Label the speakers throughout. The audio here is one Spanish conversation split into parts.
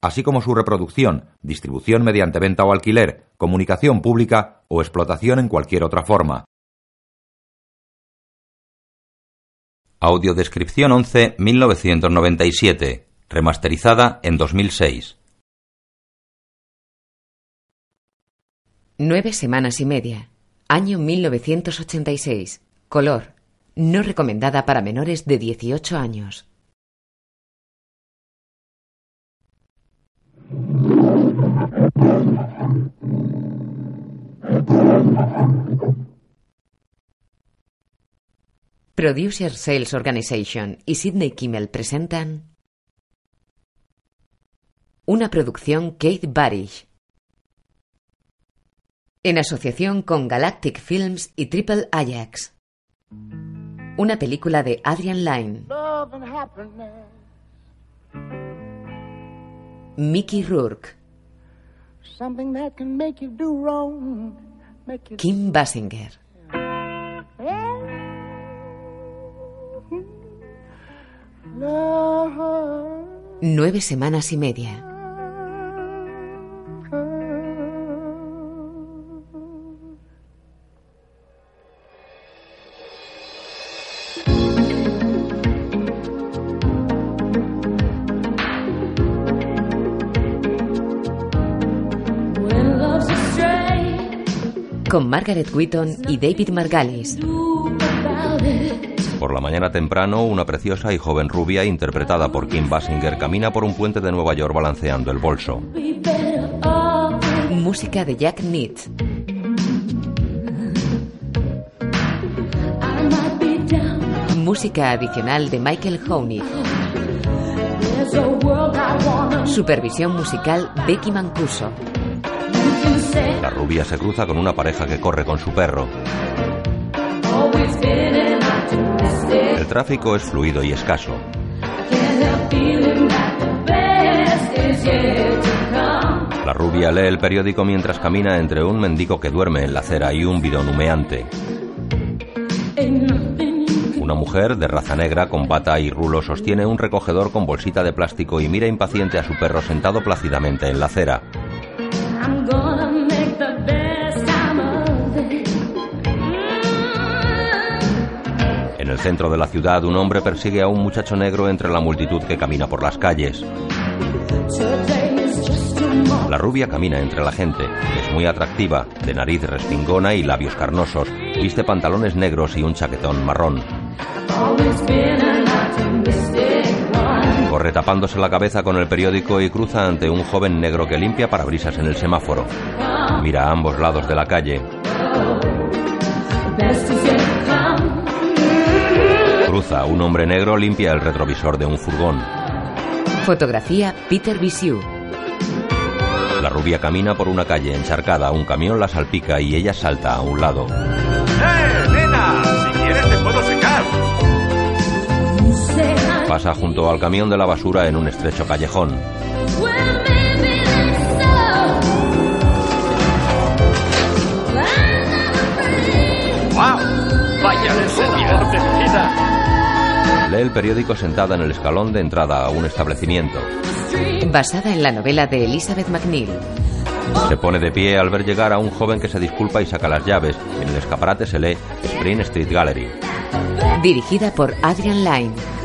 Speaker 1: así como su reproducción, distribución mediante venta o alquiler, comunicación pública o explotación en cualquier otra forma. Audiodescripción 11 1997 remasterizada en 2006.
Speaker 2: Nueve semanas y media. Año 1986. Color. No recomendada para menores de 18 años. Producer Sales Organization y Sidney Kimmel presentan una producción Kate Barish. En asociación con Galactic Films y Triple Ajax. Una película de Adrian Lyne. Mickey Rourke. Kim Basinger. Nueve semanas y media. Con Margaret Whitton y David Margalis.
Speaker 1: Por la mañana temprano, una preciosa y joven rubia interpretada por Kim Basinger camina por un puente de Nueva York balanceando el bolso.
Speaker 2: Música de Jack Nitt. Música adicional de Michael Honig. Supervisión musical Becky Mancuso.
Speaker 1: La rubia se cruza con una pareja que corre con su perro. El tráfico es fluido y escaso. La rubia lee el periódico mientras camina entre un mendigo que duerme en la acera y un bidón humeante. Una mujer de raza negra con bata y rulo sostiene un recogedor con bolsita de plástico y mira impaciente a su perro sentado plácidamente en la acera. En el centro de la ciudad, un hombre persigue a un muchacho negro entre la multitud que camina por las calles. La rubia camina entre la gente. Es muy atractiva, de nariz respingona y labios carnosos. Viste pantalones negros y un chaquetón marrón. Corre tapándose la cabeza con el periódico y cruza ante un joven negro que limpia parabrisas en el semáforo. Mira a ambos lados de la calle. Cruza, un hombre negro limpia el retrovisor de un furgón.
Speaker 2: Fotografía Peter Visiu.
Speaker 1: La rubia camina por una calle encharcada, un camión la salpica y ella salta a un lado.
Speaker 3: ¡Eh, nena! Si quieres te puedo secar.
Speaker 1: Pasa junto al camión de la basura en un estrecho callejón.
Speaker 3: ¡Wow! ¡Vaya escena!
Speaker 1: Lee el periódico sentada en el escalón de entrada a un establecimiento.
Speaker 2: Basada en la novela de Elizabeth McNeil.
Speaker 1: Se pone de pie al ver llegar a un joven que se disculpa y saca las llaves. En el escaparate se lee Spring Street Gallery.
Speaker 2: Dirigida por Adrian Lyne.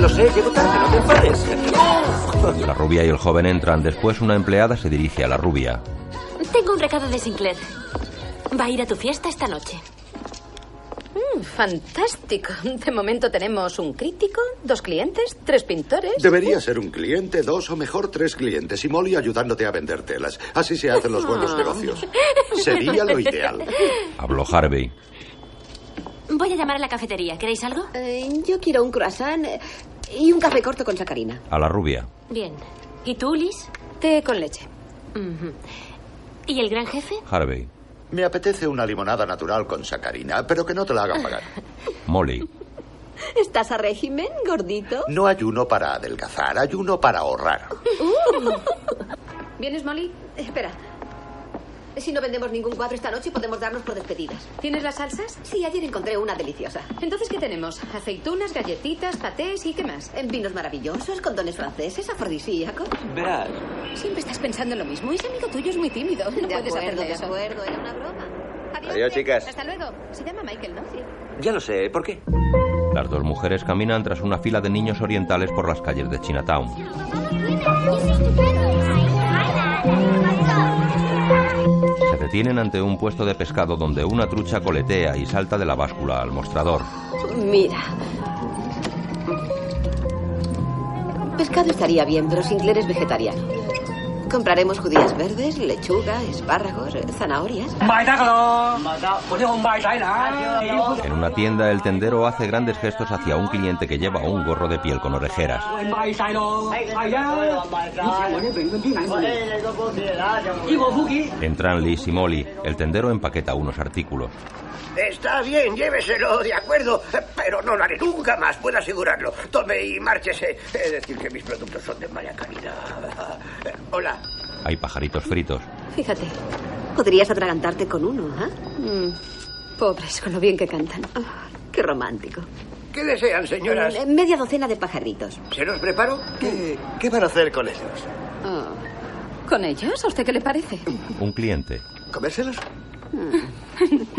Speaker 3: Lo sé, llego tarde, no te enfades.
Speaker 1: La rubia y el joven entran. Después una empleada se dirige a la rubia.
Speaker 4: Tengo un recado de Sinclair. Va a ir a tu fiesta esta noche.
Speaker 5: Mm, fantástico. De momento tenemos un crítico, dos clientes, tres pintores.
Speaker 6: Debería ser un cliente, dos o mejor tres clientes y Molly ayudándote a vender telas. Así se hacen los buenos negocios. Sería lo ideal.
Speaker 1: Habló Harvey.
Speaker 4: Voy a llamar a la cafetería. ¿Queréis algo?
Speaker 5: Eh, yo quiero un croissant y un café corto con sacarina.
Speaker 1: A la rubia.
Speaker 4: Bien.
Speaker 7: ¿Y tú, Liz?
Speaker 8: Té con leche.
Speaker 7: ¿Y el gran jefe?
Speaker 1: Harvey.
Speaker 9: Me apetece una limonada natural con sacarina, pero que no te la hagan pagar.
Speaker 1: Molly.
Speaker 10: ¿Estás a régimen, gordito?
Speaker 9: No ayuno para adelgazar, ayuno para ahorrar.
Speaker 8: ¿Vienes, Molly?
Speaker 10: Espera. Si no vendemos ningún cuadro esta noche, podemos darnos por despedidas.
Speaker 8: ¿Tienes las salsas?
Speaker 10: Sí, ayer encontré una deliciosa.
Speaker 8: Entonces, ¿qué tenemos? Aceitunas, galletitas, patés y qué más.
Speaker 10: En vinos maravillosos, condones franceses, afrodisíacos.
Speaker 3: Verás,
Speaker 8: Siempre estás pensando en lo mismo. Ese amigo tuyo es muy tímido. No
Speaker 10: de
Speaker 8: puedes
Speaker 10: acuerdo,
Speaker 8: hacerlo de eso.
Speaker 10: acuerdo, era una broma.
Speaker 3: Adiós, chicas.
Speaker 8: Hasta luego. Se llama Michael, ¿no? Sí.
Speaker 3: ya lo sé. ¿Por qué?
Speaker 1: Las dos mujeres caminan tras una fila de niños orientales por las calles de Chinatown. Se detienen ante un puesto de pescado donde una trucha coletea y salta de la báscula al mostrador.
Speaker 10: Mira. Pescado estaría bien, pero Sinclair es vegetariano. Compraremos judías verdes, lechuga, espárragos, zanahorias.
Speaker 1: En una tienda el tendero hace grandes gestos hacia un cliente que lleva un gorro de piel con orejeras. Entran Liz y Molly. El tendero empaqueta unos artículos.
Speaker 11: Está bien, lléveselo, de acuerdo, pero no lo haré nunca más, puedo asegurarlo. Tome y márchese. Es decir, que mis productos son de mala calidad. Hola.
Speaker 1: Hay pajaritos fritos.
Speaker 10: Fíjate, podrías atragantarte con uno, ¿ah?
Speaker 8: Mm, pobres, con lo bien que cantan.
Speaker 10: Ah, qué romántico.
Speaker 11: ¿Qué desean, señoras?
Speaker 10: Eh, Media docena de pajaritos.
Speaker 11: ¿Se los preparo?
Speaker 3: ¿Qué, qué van a hacer con ellos?
Speaker 8: Oh. ¿Con ellos? ¿A usted qué le parece?
Speaker 1: Un cliente.
Speaker 3: ¿Comérselos?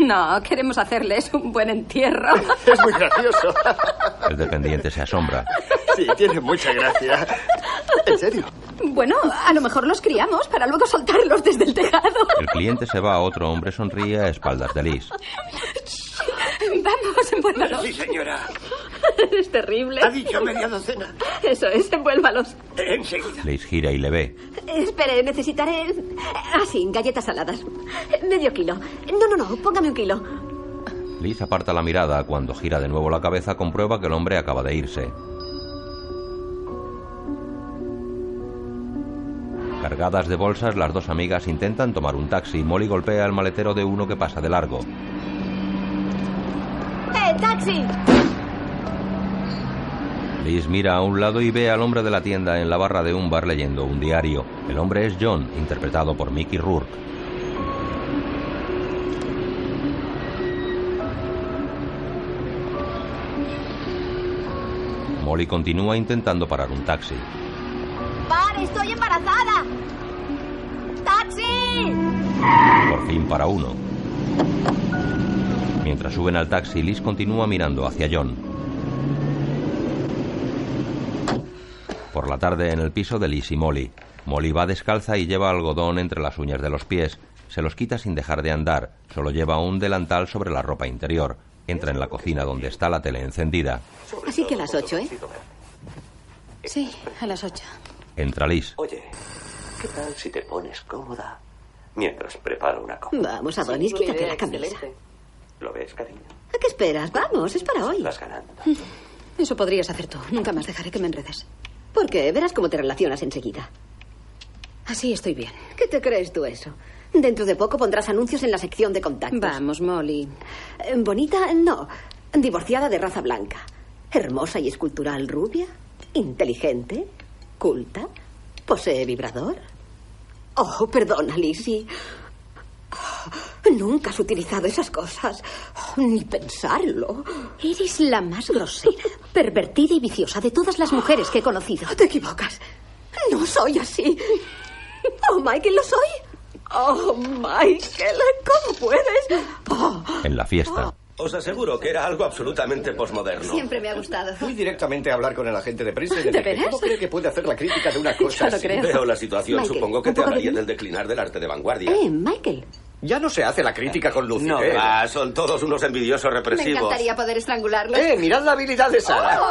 Speaker 8: No, queremos hacerles un buen entierro.
Speaker 3: Es muy gracioso.
Speaker 1: El dependiente se asombra.
Speaker 3: Sí, tiene mucha gracia. ¿En serio?
Speaker 8: Bueno, a lo mejor los criamos para luego soltarlos desde el tejado.
Speaker 1: El cliente se va, otro hombre sonríe a espaldas de Liz.
Speaker 8: Vamos, envuélvalos.
Speaker 11: Sí, señora.
Speaker 10: Es terrible.
Speaker 11: Ha dicho media docena.
Speaker 10: Eso es, envuélvalos.
Speaker 11: Enseguida.
Speaker 1: Liz gira y le ve.
Speaker 10: Espere, necesitaré... Ah, sí, galletas saladas. Medio kilo. No, no, no, póngame un kilo.
Speaker 1: Liz aparta la mirada. Cuando gira de nuevo la cabeza comprueba que el hombre acaba de irse. Cargadas de bolsas, las dos amigas intentan tomar un taxi. Molly golpea el maletero de uno que pasa de largo.
Speaker 10: ¡Eh, taxi!
Speaker 1: Liz mira a un lado y ve al hombre de la tienda en la barra de un bar leyendo un diario. El hombre es John, interpretado por Mickey Rourke. Molly continúa intentando parar un taxi.
Speaker 10: ¡Pare, estoy embarazada! ¡Taxi!
Speaker 1: Por fin para uno. Mientras suben al taxi, Liz continúa mirando hacia John. Por la tarde en el piso de Liz y Molly. Molly va descalza y lleva algodón entre las uñas de los pies. Se los quita sin dejar de andar. Solo lleva un delantal sobre la ropa interior. Entra en la cocina donde está la tele encendida.
Speaker 10: Así que a las ocho, ¿eh?
Speaker 8: Sí, a las ocho.
Speaker 1: Entra Liz.
Speaker 3: Oye, ¿qué tal si te pones cómoda mientras preparo una copa?
Speaker 10: Vamos, Adonis, quítate la camisa.
Speaker 3: ¿Lo ves, cariño?
Speaker 10: ¿A qué esperas? Vamos, es para hoy.
Speaker 3: Vas ganando.
Speaker 8: Eso podrías hacer tú. Nunca más dejaré que me enredes.
Speaker 10: ¿Por qué? Verás cómo te relacionas enseguida.
Speaker 8: Así estoy bien.
Speaker 10: ¿Qué te crees tú eso? Dentro de poco pondrás anuncios en la sección de contactos.
Speaker 8: Vamos, Molly.
Speaker 10: Eh, Bonita, no. Divorciada de raza blanca. Hermosa y escultural rubia. Inteligente. Culta. Posee vibrador. Oh, perdona, Lizzie. Oh, nunca has utilizado esas cosas. Oh, ni pensarlo.
Speaker 8: Eres la más grosera, pervertida y viciosa de todas las mujeres que he conocido.
Speaker 10: Te equivocas. No soy así. Oh, Michael, ¿lo soy? Oh, Michael, ¿cómo puedes? Oh,
Speaker 1: En la fiesta.
Speaker 3: Os aseguro que era algo absolutamente posmoderno.
Speaker 10: siempre me ha gustado.
Speaker 12: Fui directamente a hablar con el agente de prensa y le
Speaker 8: ¿De
Speaker 12: dije,
Speaker 8: veras?
Speaker 12: ¿cómo cree que puede hacer la crítica de una cosa
Speaker 8: No lo
Speaker 12: así?
Speaker 8: creo.
Speaker 3: Veo la situación.
Speaker 10: Michael,
Speaker 3: Supongo que
Speaker 10: ¿un
Speaker 3: te
Speaker 10: poco de
Speaker 3: hablaría del declinar del arte de vanguardia.
Speaker 10: Eh, Michael.
Speaker 12: Ya no se hace la crítica con
Speaker 3: No,
Speaker 12: lucidez.
Speaker 3: va, son todos unos envidiosos
Speaker 10: Me
Speaker 3: represivos.
Speaker 10: encantaría poder estrangularlo.
Speaker 12: ¡Eh, mirad la habilidad de Sara!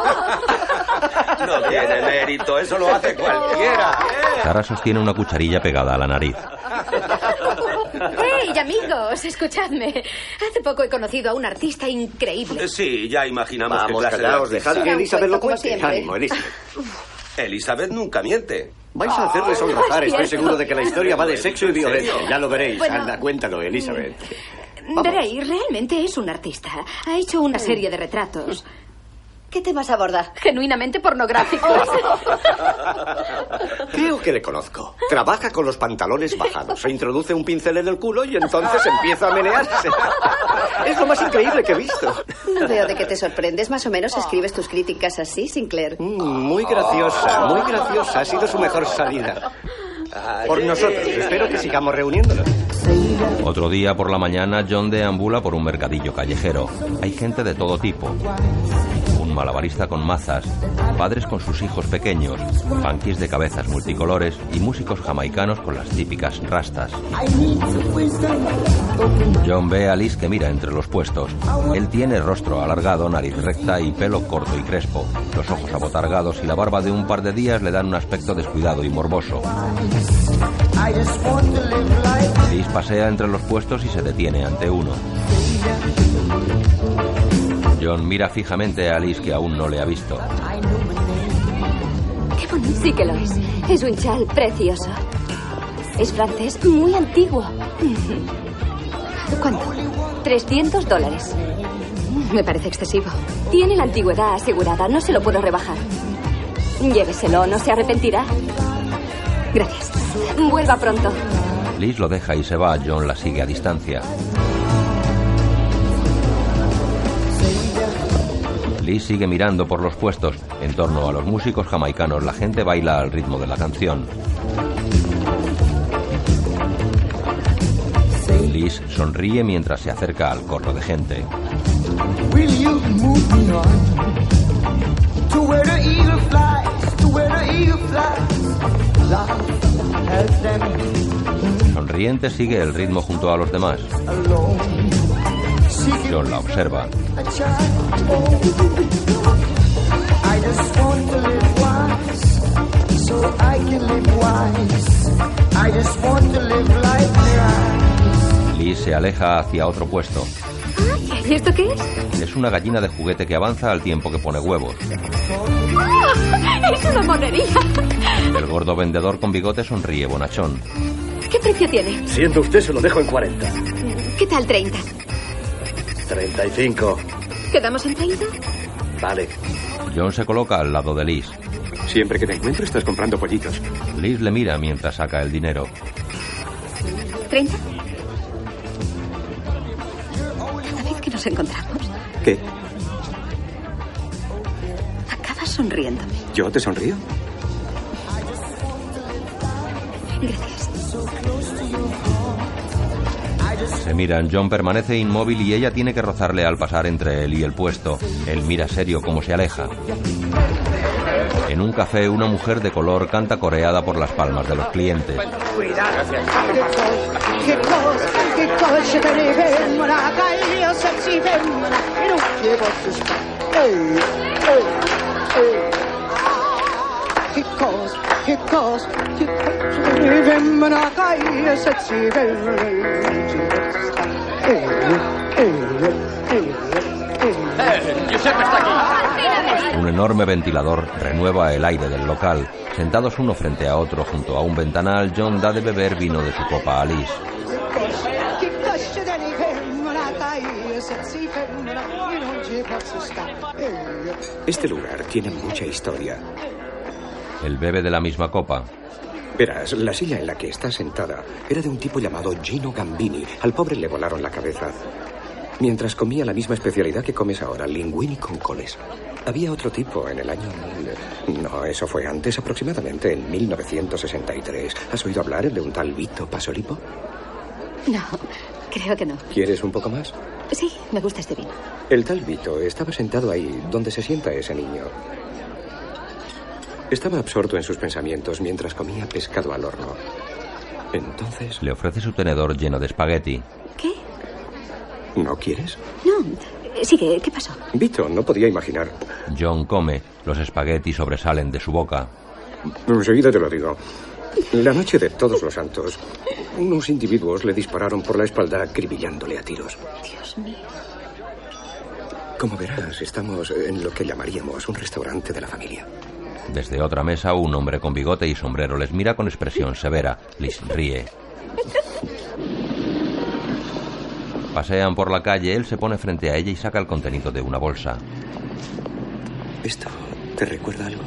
Speaker 3: No tiene mérito, eso lo hace cualquiera.
Speaker 1: Sara sostiene una cucharilla pegada a la nariz.
Speaker 8: ¡Hey, amigos! Escuchadme. Hace poco he conocido a un artista increíble.
Speaker 3: Sí, ya imaginamos
Speaker 12: Vamos,
Speaker 3: clase de
Speaker 12: callaos,
Speaker 3: artista.
Speaker 12: dejad que Elizabeth lo cuente. Ánimo, Elizabeth.
Speaker 3: Elizabeth nunca miente.
Speaker 12: Vais a hacerle sonrojar.
Speaker 4: Es
Speaker 12: Estoy seguro de que la historia va de sexo y violencia. Ya lo veréis.
Speaker 5: Bueno.
Speaker 12: Anda, cuéntalo, Elizabeth. Vamos.
Speaker 5: Drey realmente es un artista. Ha hecho una serie de retratos.
Speaker 13: ¿Qué temas aborda?
Speaker 5: Genuinamente pornográficos.
Speaker 12: Creo que le conozco. Trabaja con los pantalones bajados. Se introduce un pincel en el culo y entonces empieza a menearse. Es lo más increíble que he visto.
Speaker 13: No veo de qué te sorprendes. Más o menos escribes tus críticas así, Sinclair.
Speaker 12: Mm, Muy graciosa, muy graciosa. Ha sido su mejor salida. Por nosotros. Espero que sigamos reuniéndonos.
Speaker 1: Otro día por la mañana, John deambula por un mercadillo callejero. Hay gente de todo tipo. Malabarista con mazas, padres con sus hijos pequeños, funkies de cabezas multicolores y músicos jamaicanos con las típicas rastas. John ve a Liz que mira entre los puestos. Él tiene rostro alargado, nariz recta y pelo corto y crespo. Los ojos abotargados y la barba de un par de días le dan un aspecto descuidado y morboso. Liz pasea entre los puestos y se detiene ante uno. John mira fijamente a Liz que aún no le ha visto.
Speaker 4: Qué bonito. Sí que lo es. Es un chal precioso. Es francés, muy antiguo. ¿Cuánto? 300 dólares.
Speaker 5: Me parece excesivo.
Speaker 4: Tiene la antigüedad asegurada, no se lo puedo rebajar. Lléveselo, no se arrepentirá.
Speaker 5: Gracias.
Speaker 4: Vuelva pronto.
Speaker 1: Liz lo deja y se va. John la sigue a distancia. Liz sigue mirando por los puestos. En torno a los músicos jamaicanos, la gente baila al ritmo de la canción. Liz sonríe mientras se acerca al corro de gente. Sonriente sigue el ritmo junto a los demás. John la observa.
Speaker 14: a child. Oh, I just want to live wise, so I can live wise. I just want to live life right.
Speaker 1: Liz se aleja hacia otro puesto.
Speaker 4: ¿Y esto qué es?
Speaker 1: Es una gallina de juguete que avanza al tiempo que pone huevos.
Speaker 4: ¡Ah! ¡Es una monería!
Speaker 1: El gordo vendedor con bigote sonríe bonachón.
Speaker 4: ¿Qué precio tiene?
Speaker 11: Siendo usted, se lo dejo en 40.
Speaker 5: ¿Qué tal 30?
Speaker 11: 35.
Speaker 5: ¿Quedamos en 30?
Speaker 11: Vale.
Speaker 1: John se coloca al lado de Liz.
Speaker 15: Siempre que te encuentro estás comprando pollitos.
Speaker 1: Liz le mira mientras saca el dinero.
Speaker 5: ¿30? Cada vez que nos encontramos,
Speaker 15: ¿Qué?
Speaker 5: acabas sonriéndome.
Speaker 15: ¿Yo te sonrío?
Speaker 5: Gracias.
Speaker 1: Se miran, John permanece inmóvil y ella tiene que rozarle al pasar entre él y el puesto. Él mira serio como se aleja. En un café, una mujer de color canta coreada por las palmas de los clientes. Un enorme ventilador renueva el aire del local. Sentados uno frente a otro junto a un ventanal, John da de beber vino de su copa a Liz.
Speaker 15: Este lugar tiene mucha historia.
Speaker 1: Él bebe de la misma copa.
Speaker 15: Verás, la silla en la que está sentada era de un tipo llamado Gino Gambini. Al pobre le volaron la cabeza. Mientras comía la misma especialidad que comes ahora, linguini con coles. Había otro tipo en el año... No, eso fue antes, aproximadamente en 1963. ¿Has oído hablar de un tal Vito Pasolipo?
Speaker 5: No, creo que no.
Speaker 15: ¿Quieres un poco más?
Speaker 5: Sí, me gusta este vino.
Speaker 15: El tal Vito estaba sentado ahí, donde se sienta ese niño. Estaba absorto en sus pensamientos mientras comía pescado al horno. Entonces...
Speaker 1: Le ofrece su tenedor lleno de espagueti.
Speaker 5: ¿Qué?
Speaker 15: ¿No quieres?
Speaker 5: No, sigue, ¿qué pasó?
Speaker 15: Vito no podía imaginar.
Speaker 1: John come. Los espaguetis sobresalen de su boca.
Speaker 15: Enseguida te lo digo. La noche de todos los santos, unos individuos le dispararon por la espalda acribillándole a tiros.
Speaker 5: Dios mío.
Speaker 15: Como verás, estamos en lo que llamaríamos un restaurante de la familia.
Speaker 1: Desde otra mesa, un hombre con bigote y sombrero les mira con expresión severa. Liz ríe. Pasean por la calle, él se pone frente a ella y saca el contenido de una bolsa.
Speaker 15: ¿Esto te recuerda algo?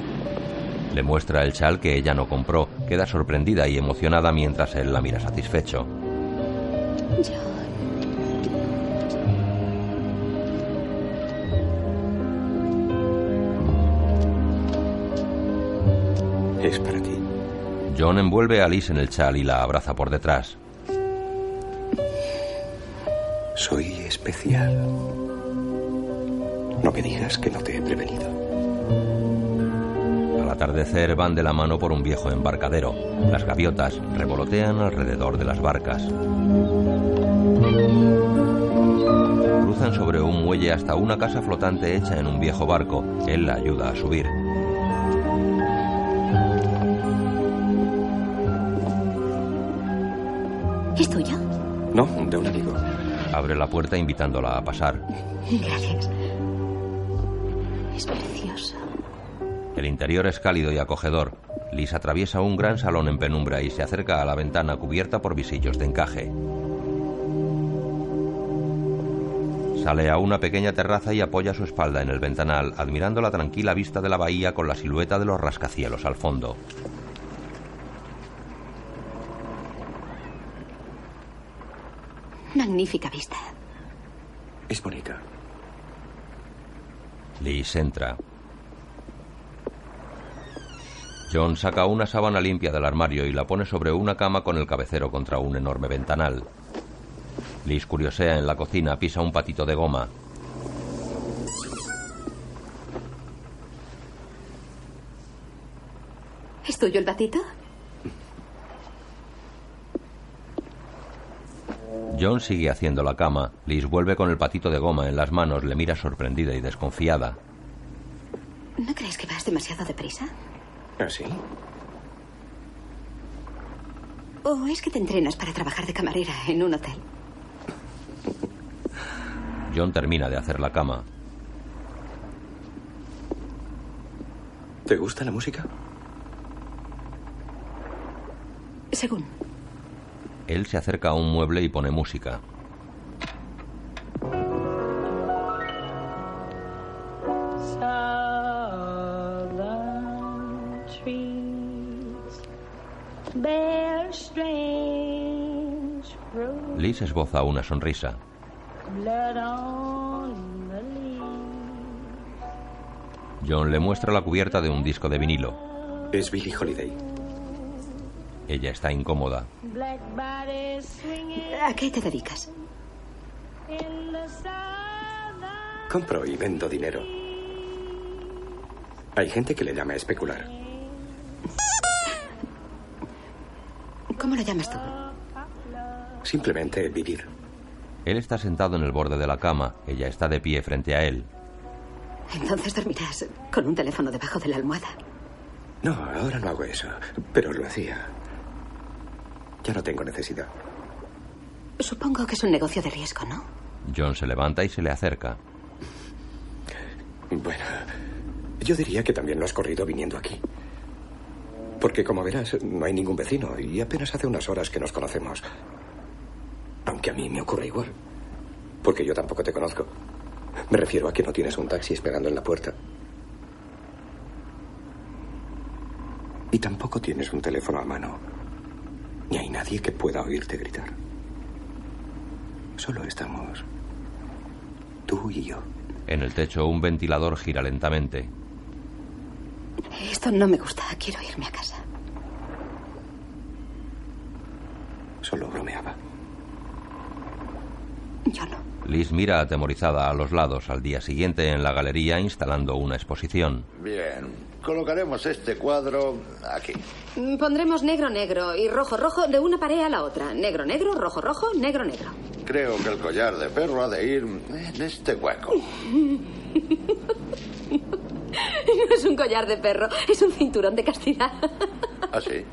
Speaker 1: Le muestra el chal que ella no compró. Queda sorprendida y emocionada mientras él la mira satisfecho. John envuelve a Liz en el chal y la abraza por detrás.
Speaker 15: Soy especial. No me digas que no te he prevenido.
Speaker 1: Al atardecer van de la mano por un viejo embarcadero. Las gaviotas revolotean alrededor de las barcas. Cruzan sobre un muelle hasta una casa flotante hecha en un viejo barco. Él la ayuda a subir.
Speaker 10: ¿Es tuyo?
Speaker 15: No, de un amigo.
Speaker 1: Abre la puerta invitándola a pasar.
Speaker 10: Gracias. Es precioso.
Speaker 1: El interior es cálido y acogedor. Liz atraviesa un gran salón en penumbra y se acerca a la ventana cubierta por visillos de encaje. Sale a una pequeña terraza y apoya su espalda en el ventanal, admirando la tranquila vista de la bahía con la silueta de los rascacielos al fondo.
Speaker 10: Magnífica vista.
Speaker 15: Es bonita.
Speaker 1: Liz entra. John saca una sábana limpia del armario y la pone sobre una cama con el cabecero contra un enorme ventanal. Liz curiosea en la cocina, pisa un patito de goma.
Speaker 10: ¿Es tuyo el patito?
Speaker 1: John sigue haciendo la cama. Liz vuelve con el patito de goma en las manos, le mira sorprendida y desconfiada.
Speaker 10: ¿No crees que vas demasiado deprisa?
Speaker 15: ¿Ah, sí?
Speaker 10: ¿O es que te entrenas para trabajar de camarera en un hotel?
Speaker 1: John termina de hacer la cama.
Speaker 15: ¿Te gusta la música?
Speaker 10: Según.
Speaker 1: Él se acerca a un mueble y pone música. Liz esboza una sonrisa. John le muestra la cubierta de un disco de vinilo.
Speaker 15: Es Billie Holiday.
Speaker 1: Ella está incómoda.
Speaker 10: ¿A qué te dedicas?
Speaker 15: Compro y vendo dinero. Hay gente que le llama especular.
Speaker 10: ¿Cómo lo llamas tú?
Speaker 15: Simplemente vivir.
Speaker 1: Él está sentado en el borde de la cama. Ella está de pie frente a él.
Speaker 10: Entonces dormirás con un teléfono debajo de la almohada.
Speaker 15: No, ahora no hago eso. Pero lo hacía. Ya no tengo necesidad.
Speaker 10: Supongo que es un negocio de riesgo, ¿no?
Speaker 1: John se levanta y se le acerca.
Speaker 15: Bueno, yo diría que también lo has corrido viniendo aquí. Porque, como verás, no hay ningún vecino y apenas hace unas horas que nos conocemos. Aunque a mí me ocurre igual. Porque yo tampoco te conozco. Me refiero a que no tienes un taxi esperando en la puerta. Y tampoco tienes un teléfono a mano. Ni hay nadie que pueda oírte gritar. Solo estamos tú y yo.
Speaker 1: En el techo un ventilador gira lentamente.
Speaker 10: Esto no me gusta. Quiero irme a casa.
Speaker 15: Solo bromeaba.
Speaker 10: Yo no.
Speaker 1: Liz mira atemorizada a los lados al día siguiente en la galería instalando una exposición.
Speaker 6: Bien. Colocaremos este cuadro aquí.
Speaker 5: Mm, Pondremos negro, negro y rojo, rojo de una pared a la otra. Negro, negro, rojo, rojo, negro, negro.
Speaker 6: Creo que el collar de perro ha de ir en este hueco.
Speaker 5: No es un collar de perro, es un cinturón de castidad.
Speaker 6: Así.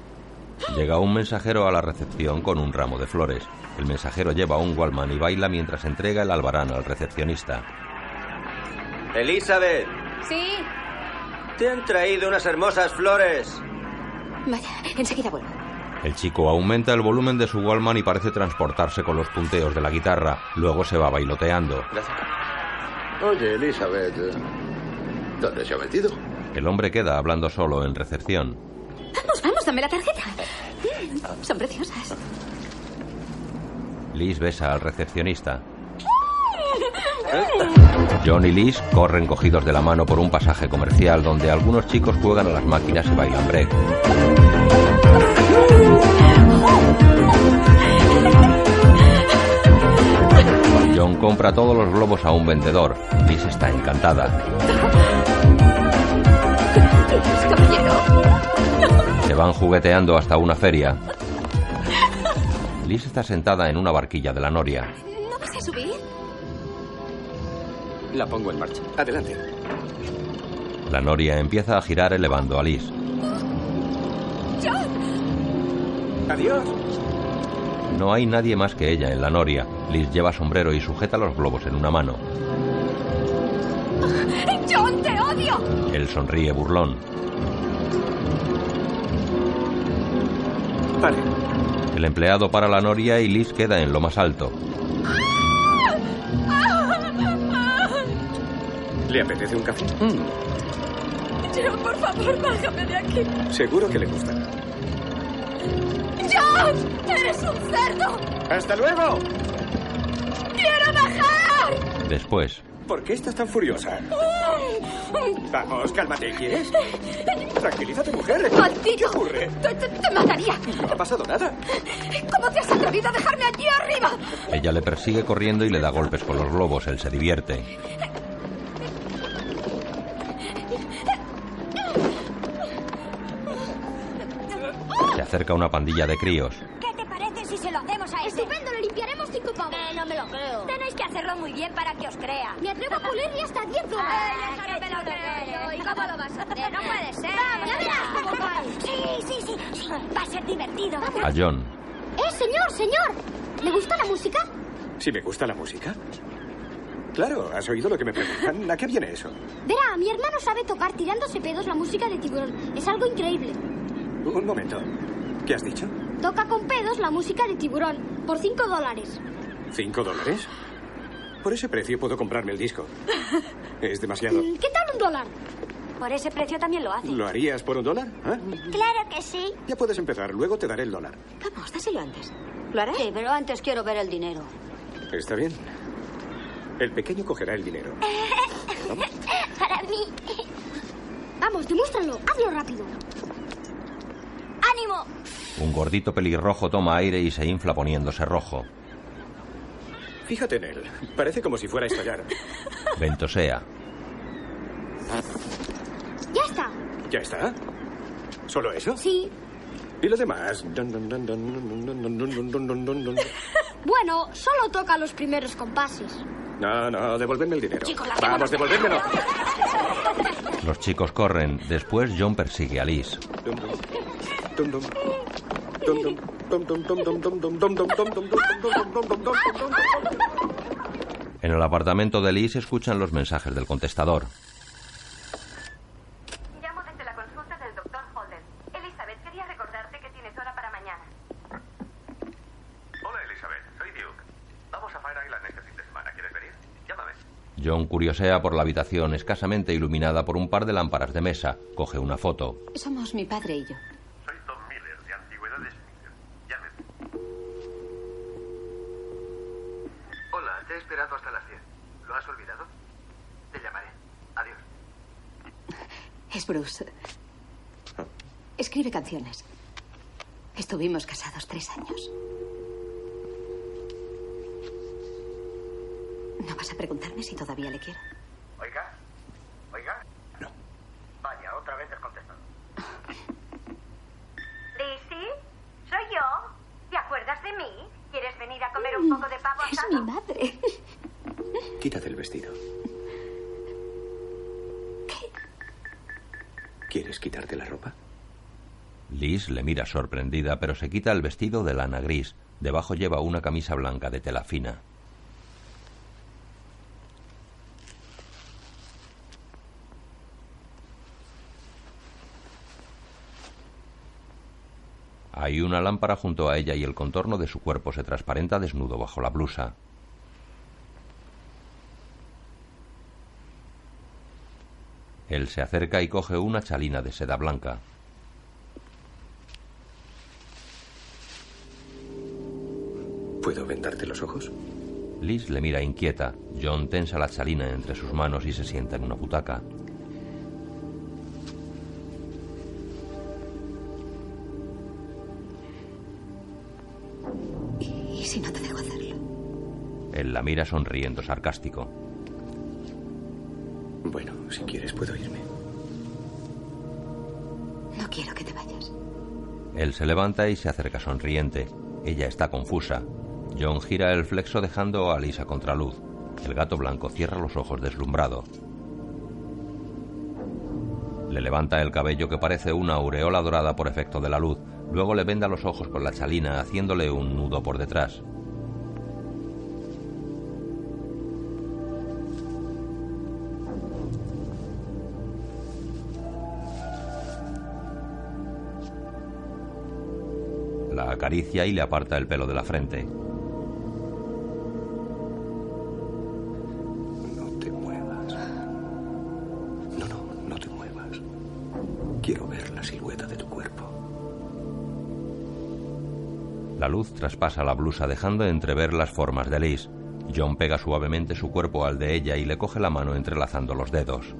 Speaker 1: Llega un mensajero a la recepción con un ramo de flores. El mensajero lleva un Wallman y baila mientras entrega el albarán al recepcionista.
Speaker 12: Elizabeth,
Speaker 5: Sí.
Speaker 16: Te han traído unas hermosas flores.
Speaker 10: Vaya, enseguida vuelvo.
Speaker 1: El chico aumenta el volumen de su Wallman y parece transportarse con los punteos de la guitarra. Luego se va bailoteando.
Speaker 6: Oye, Elizabeth, ¿dónde se ha metido?
Speaker 1: El hombre queda hablando solo en recepción.
Speaker 10: Vamos, dame la tarjeta. Mm, Son preciosas.
Speaker 1: Liz besa al recepcionista. John y Liz corren cogidos de la mano por un pasaje comercial donde algunos chicos juegan a las máquinas y bailan break. John compra todos los globos a un vendedor. Liz está encantada. Se van jugueteando hasta una feria. Liz está sentada en una barquilla de la noria.
Speaker 10: ¿No vas a subir?
Speaker 15: La pongo en marcha. Adelante.
Speaker 1: La noria empieza a girar elevando a Liz.
Speaker 10: ¡John!
Speaker 15: Adiós.
Speaker 1: No hay nadie más que ella en la noria. Liz lleva sombrero y sujeta los globos en una mano.
Speaker 10: ¡John, te odio!
Speaker 1: Él sonríe burlón.
Speaker 15: Vale.
Speaker 1: El empleado para la noria y Liz queda en lo más alto.
Speaker 15: ¿Le apetece un café?
Speaker 10: John, por favor, bájame de aquí.
Speaker 15: Seguro que le gustará.
Speaker 10: ¡John! ¡Eres un cerdo!
Speaker 15: ¡Hasta luego!
Speaker 10: ¡Quiero bajar!
Speaker 1: Después,
Speaker 15: ¿Por qué estás tan furiosa? Vamos, cálmate, ¿quieres? Tranquilízate, mujer.
Speaker 10: ¡Maldito!
Speaker 15: ¿Qué ocurre?
Speaker 10: Te, te- te mataría!
Speaker 15: No ha pasado nada.
Speaker 10: ¿Cómo te has atrevido a dejarme allí arriba?
Speaker 1: ella le persigue corriendo y le da golpes con los globos. Él se divierte. Se acerca una pandilla de críos.
Speaker 4: Estupendo, lo limpiaremos cinco pavos.
Speaker 17: Eh, no me lo creo. Tenéis que hacerlo muy bien para que os crea.
Speaker 4: Me atrevo a pulir hasta diez plumas.
Speaker 17: Ay, eso no me lo creo. ¿Y cómo lo vas a hacer? No puede ser.
Speaker 4: ya verás cómo va.
Speaker 17: Sí, sí, sí, sí. Va a ser divertido.
Speaker 1: A John.
Speaker 4: ¡Eh, señor, señor! ¿Le gusta la música?
Speaker 15: ¿Si me gusta la música? Claro, ¿has oído lo que me preguntan? ¿A qué viene eso?
Speaker 4: Verá, mi hermano sabe tocar tirándose pedos la música de tiburón. Es algo increíble.
Speaker 15: Un momento. ¿Qué has dicho?
Speaker 4: Toca con pedos la música de tiburón. Por cinco dólares.
Speaker 15: ¿Cinco dólares? Por ese precio puedo comprarme el disco. Es demasiado.
Speaker 4: Mm, ¿Qué tal un dólar?
Speaker 17: Por ese precio también lo hace.
Speaker 15: ¿Lo harías por un dólar? ¿Ah?
Speaker 17: Claro que sí.
Speaker 15: Ya puedes empezar, luego te daré el dólar.
Speaker 10: Vamos, dáselo antes. ¿Lo harás?
Speaker 17: Sí, pero antes quiero ver el dinero.
Speaker 15: ¿Está bien? El pequeño cogerá el dinero.
Speaker 4: Para mí. Vamos, demuéstralo. Hazlo rápido.
Speaker 1: Un gordito pelirrojo toma aire y se infla poniéndose rojo.
Speaker 15: Fíjate en él. Parece como si fuera a estallar.
Speaker 1: Ventosea.
Speaker 4: Ya está.
Speaker 15: ¿Ya está? ¿Solo eso?
Speaker 4: Sí.
Speaker 15: ¿Y lo demás?
Speaker 4: Bueno, solo toca los primeros compases.
Speaker 15: No, no, devolvedme el dinero. Vamos, devolvédmelo.
Speaker 1: Los chicos corren. Después John persigue a Liz. En el apartamento de Lee se escuchan los mensajes del contestador.
Speaker 18: Llamo desde la consulta del doctor Holden. Elizabeth, quería recordarte que tienes hora para mañana.
Speaker 3: Hola, Elizabeth. Soy Duke. Vamos a Fire Island este fin de semana. ¿Quieres venir? Llámame.
Speaker 1: John curiosea por la habitación escasamente iluminada por un par de lámparas de mesa. Coge una foto.
Speaker 10: Somos mi padre y yo.
Speaker 3: Te he esperado hasta las 10. ¿Lo has olvidado? Te llamaré. Adiós.
Speaker 10: Es Bruce. Escribe canciones. Estuvimos casados tres años. ¿No vas a preguntarme si todavía le quiero?
Speaker 3: Oiga. Oiga. No. Vaya, otra vez el contestador.
Speaker 18: Daisy, soy yo. ¿Te acuerdas de mí? ¿Quieres venir a comer un poco de pavo
Speaker 10: Es
Speaker 18: asado?
Speaker 10: mi madre.
Speaker 15: Quítate el vestido. ¿Quieres quitarte la ropa?
Speaker 1: Liz le mira sorprendida, pero se quita el vestido de lana gris. Debajo lleva una camisa blanca de tela fina. Hay una lámpara junto a ella y el contorno de su cuerpo se transparenta desnudo bajo la blusa. Él se acerca y coge una chalina de seda blanca.
Speaker 15: ¿Puedo vendarte los ojos?
Speaker 1: Liz le mira inquieta. John tensa la chalina entre sus manos y se sienta en una butaca. La mira sonriendo sarcástico.
Speaker 15: Bueno, si quieres puedo irme.
Speaker 10: No quiero que te vayas.
Speaker 1: Él se levanta y se acerca sonriente. Ella está confusa. John gira el flexo dejando a Liz a contraluz. El gato blanco cierra los ojos deslumbrado. Le levanta el cabello que parece una aureola dorada por efecto de la luz. Luego le venda los ojos con la chalina, haciéndole un nudo por detrás. Acaricia y le aparta el pelo de la frente.
Speaker 15: No te muevas. No, no, no te muevas. Quiero ver la silueta de tu cuerpo.
Speaker 1: La luz traspasa la blusa dejando entrever las formas de Liz. John pega suavemente su cuerpo al de ella y le coge la mano entrelazando los dedos.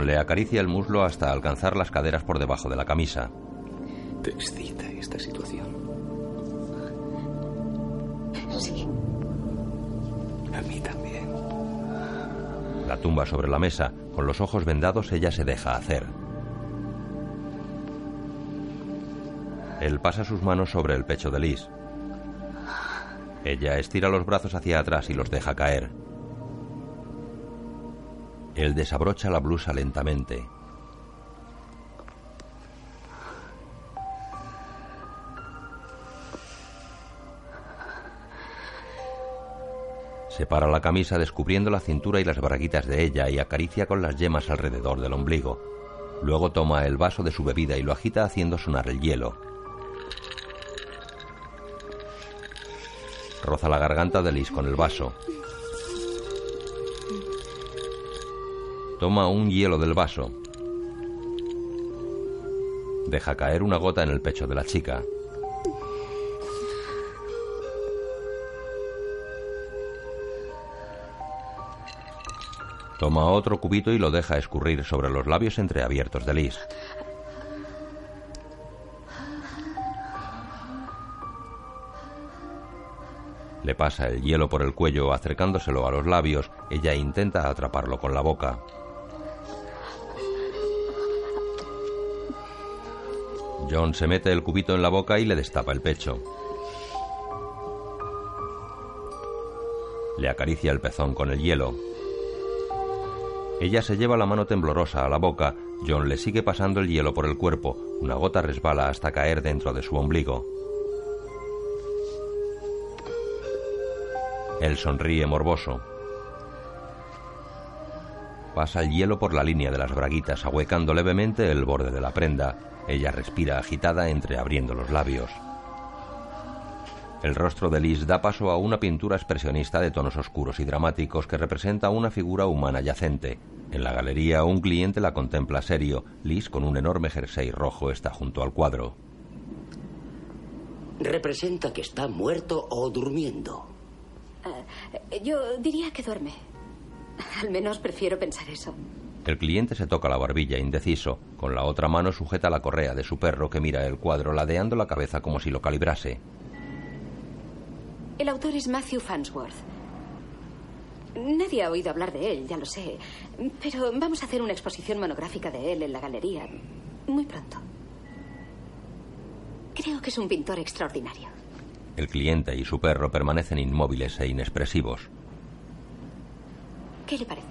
Speaker 1: Le acaricia el muslo hasta alcanzar las caderas por debajo de la camisa.
Speaker 15: ¿Te excita esta situación?
Speaker 10: Sí.
Speaker 15: A mí también.
Speaker 1: La tumba sobre la mesa. Con los ojos vendados ella se deja hacer. Él pasa sus manos sobre el pecho de Liz. Ella estira los brazos hacia atrás y los deja caer. Él desabrocha la blusa lentamente. Separa la camisa descubriendo la cintura y las braguitas de ella y acaricia con las yemas alrededor del ombligo. Luego toma el vaso de su bebida y lo agita haciendo sonar el hielo. Roza la garganta de Liz con el vaso. Toma un hielo del vaso. Deja caer una gota en el pecho de la chica. Toma otro cubito y lo deja escurrir sobre los labios entreabiertos de Liz. Le pasa el hielo por el cuello acercándoselo a los labios. Ella intenta atraparlo con la boca. John se mete el cubito en la boca y le destapa el pecho. Le acaricia el pezón con el hielo. Ella se lleva la mano temblorosa a la boca. John le sigue pasando el hielo por el cuerpo. Una gota resbala hasta caer dentro de su ombligo. Él sonríe morboso. Pasa el hielo por la línea de las braguitas, ahuecando levemente el borde de la prenda. Ella respira agitada entreabriendo los labios. El rostro de Liz da paso a una pintura expresionista de tonos oscuros y dramáticos que representa una figura humana yacente. En la galería un cliente la contempla serio. Liz, con un enorme jersey rojo, está junto al cuadro.
Speaker 19: Representa que está muerto o durmiendo.
Speaker 10: Eh, yo diría que duerme. Al menos prefiero pensar eso.
Speaker 1: El cliente se toca la barbilla indeciso. Con la otra mano sujeta la correa de su perro que mira el cuadro ladeando la cabeza como si lo calibrase.
Speaker 10: El autor es Matthew Fansworth. Nadie ha oído hablar de él, ya lo sé. Pero vamos a hacer una exposición monográfica de él en la galería muy pronto. Creo que es un pintor extraordinario.
Speaker 1: El cliente y su perro permanecen inmóviles e inexpresivos.
Speaker 10: ¿Qué le parece?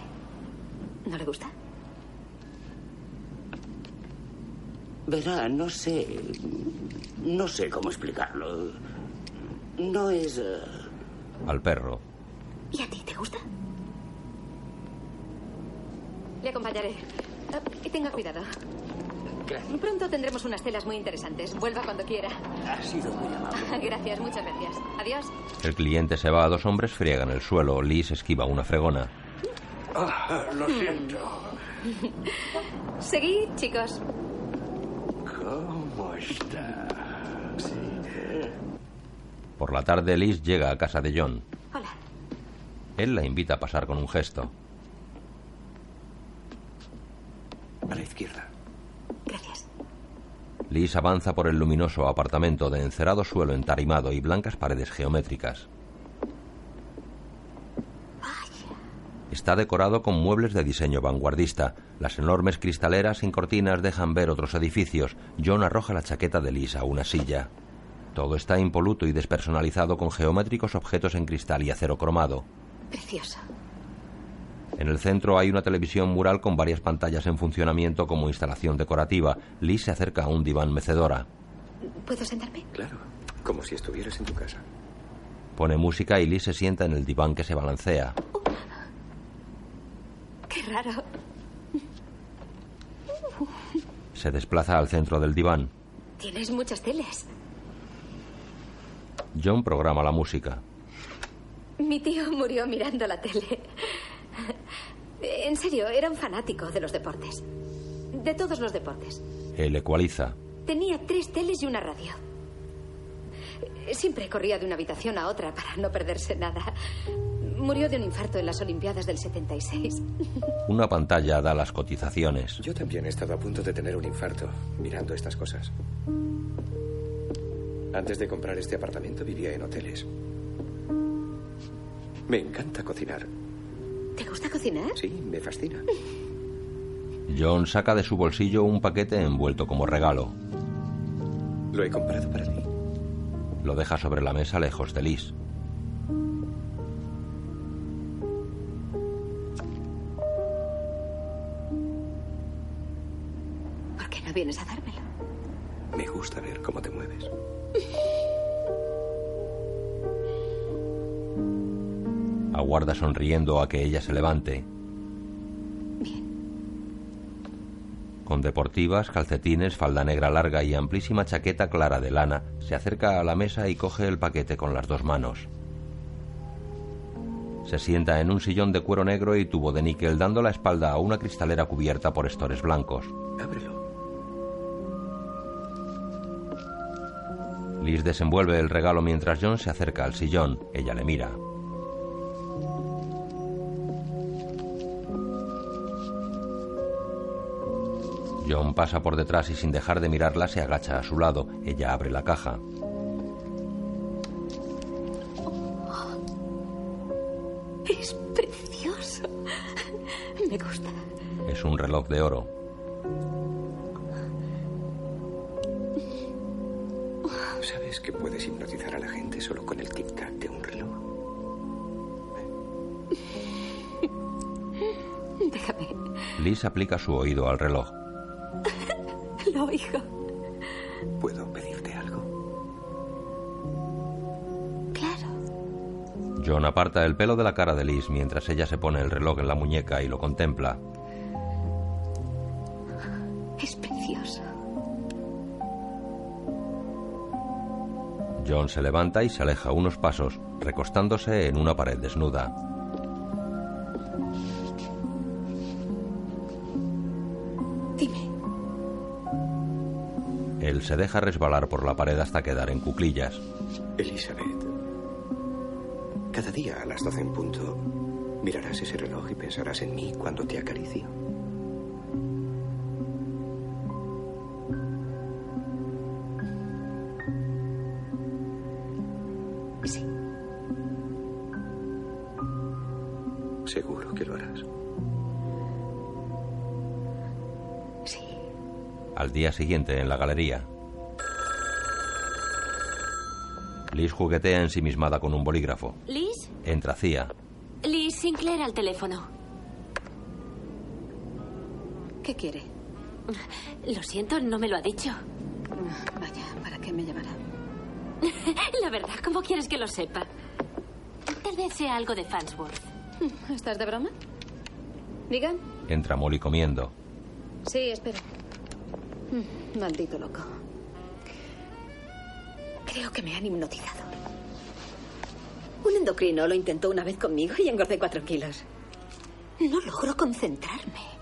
Speaker 10: ¿No le gusta?
Speaker 19: Verá, no sé. No sé cómo explicarlo. No es... eh,
Speaker 1: Al perro.
Speaker 10: ¿Y a ti te gusta? Le acompañaré. Y tenga cuidado. Pronto tendremos unas telas muy interesantes. Vuelva cuando quiera.
Speaker 19: Ha sido muy amable.
Speaker 10: Gracias, muchas gracias. Adiós.
Speaker 1: El cliente se va, dos hombres friegan el suelo. Liz esquiva una fregona.
Speaker 11: Ah, lo siento.
Speaker 10: Seguid, chicos.
Speaker 11: ¿Cómo está?
Speaker 1: Por la tarde, Liz llega a casa de John.
Speaker 10: Hola.
Speaker 1: Él la invita a pasar con un gesto.
Speaker 15: A la izquierda.
Speaker 10: Gracias.
Speaker 1: Liz avanza por el luminoso apartamento de encerado suelo entarimado y blancas paredes geométricas. Está decorado con muebles de diseño vanguardista. Las enormes cristaleras sin cortinas dejan ver otros edificios. John arroja la chaqueta de Liz a una silla. Todo está impoluto y despersonalizado con geométricos objetos en cristal y acero cromado.
Speaker 10: Precioso.
Speaker 1: En el centro hay una televisión mural con varias pantallas en funcionamiento como instalación decorativa. Liz se acerca a un diván mecedora.
Speaker 10: ¿Puedo sentarme?
Speaker 15: Claro, como si estuvieras en tu casa.
Speaker 1: Pone música y Liz se sienta en el diván que se balancea.
Speaker 10: Qué raro.
Speaker 1: Se desplaza al centro del diván.
Speaker 10: Tienes muchas teles.
Speaker 1: John programa la música.
Speaker 10: Mi tío murió mirando la tele. En serio, era un fanático de los deportes. De todos los deportes.
Speaker 1: Él ecualiza.
Speaker 10: Tenía tres teles y una radio. Siempre corría de una habitación a otra para no perderse nada. Murió de un infarto en las Olimpiadas del 76.
Speaker 1: Una pantalla da las cotizaciones.
Speaker 15: Yo también he estado a punto de tener un infarto mirando estas cosas. Antes de comprar este apartamento vivía en hoteles. Me encanta cocinar.
Speaker 10: ¿Te gusta cocinar?
Speaker 15: Sí, me fascina.
Speaker 1: John saca de su bolsillo un paquete envuelto como regalo.
Speaker 15: Lo he comprado para ti.
Speaker 1: Lo deja sobre la mesa lejos de Liz. Sonriendo a que ella se levante. Con deportivas, calcetines, falda negra larga y amplísima chaqueta clara de lana, se acerca a la mesa y coge el paquete con las dos manos. Se sienta en un sillón de cuero negro y tubo de níquel dando la espalda a una cristalera cubierta por estores blancos.
Speaker 15: Ábrelo.
Speaker 1: Liz desenvuelve el regalo mientras John se acerca al sillón. Ella le mira. John pasa por detrás y sin dejar de mirarla se agacha a su lado. Ella abre la caja.
Speaker 10: Es precioso. Me gusta.
Speaker 1: Es un reloj de oro.
Speaker 15: ¿Sabes que puedes hipnotizar a la gente solo con el tic-tac de un reloj?
Speaker 10: Déjame.
Speaker 1: Liz aplica su oído al reloj.
Speaker 10: Oigo.
Speaker 15: ¿Puedo pedirte algo?
Speaker 10: Claro.
Speaker 1: John aparta el pelo de la cara de Liz mientras ella se pone el reloj en la muñeca y lo contempla.
Speaker 10: Es precioso.
Speaker 1: John se levanta y se aleja unos pasos, recostándose en una pared desnuda. Se deja resbalar por la pared hasta quedar en cuclillas.
Speaker 15: Elizabeth, cada día a las doce en punto mirarás ese reloj y pensarás en mí cuando te acaricio.
Speaker 10: Sí.
Speaker 15: Seguro que lo harás.
Speaker 10: Sí.
Speaker 1: Al día siguiente, en la galería. Liz juguetea ensimismada con un bolígrafo.
Speaker 7: Liz,
Speaker 1: Entra Cia.
Speaker 7: Liz Sinclair al teléfono.
Speaker 10: ¿Qué quiere?
Speaker 7: Lo siento, no me lo ha dicho.
Speaker 10: Vaya, ¿para qué me llamará?
Speaker 7: La verdad, ¿cómo quieres que lo sepa? Tal vez sea algo de Fansworth.
Speaker 5: ¿Estás de broma? Digan.
Speaker 1: Entra Molly comiendo.
Speaker 5: Sí, espera. Mm, Maldito loco. Creo que me han hipnotizado.
Speaker 13: Un endocrino lo intentó una vez conmigo y engordé cuatro kilos.
Speaker 5: No logro concentrarme.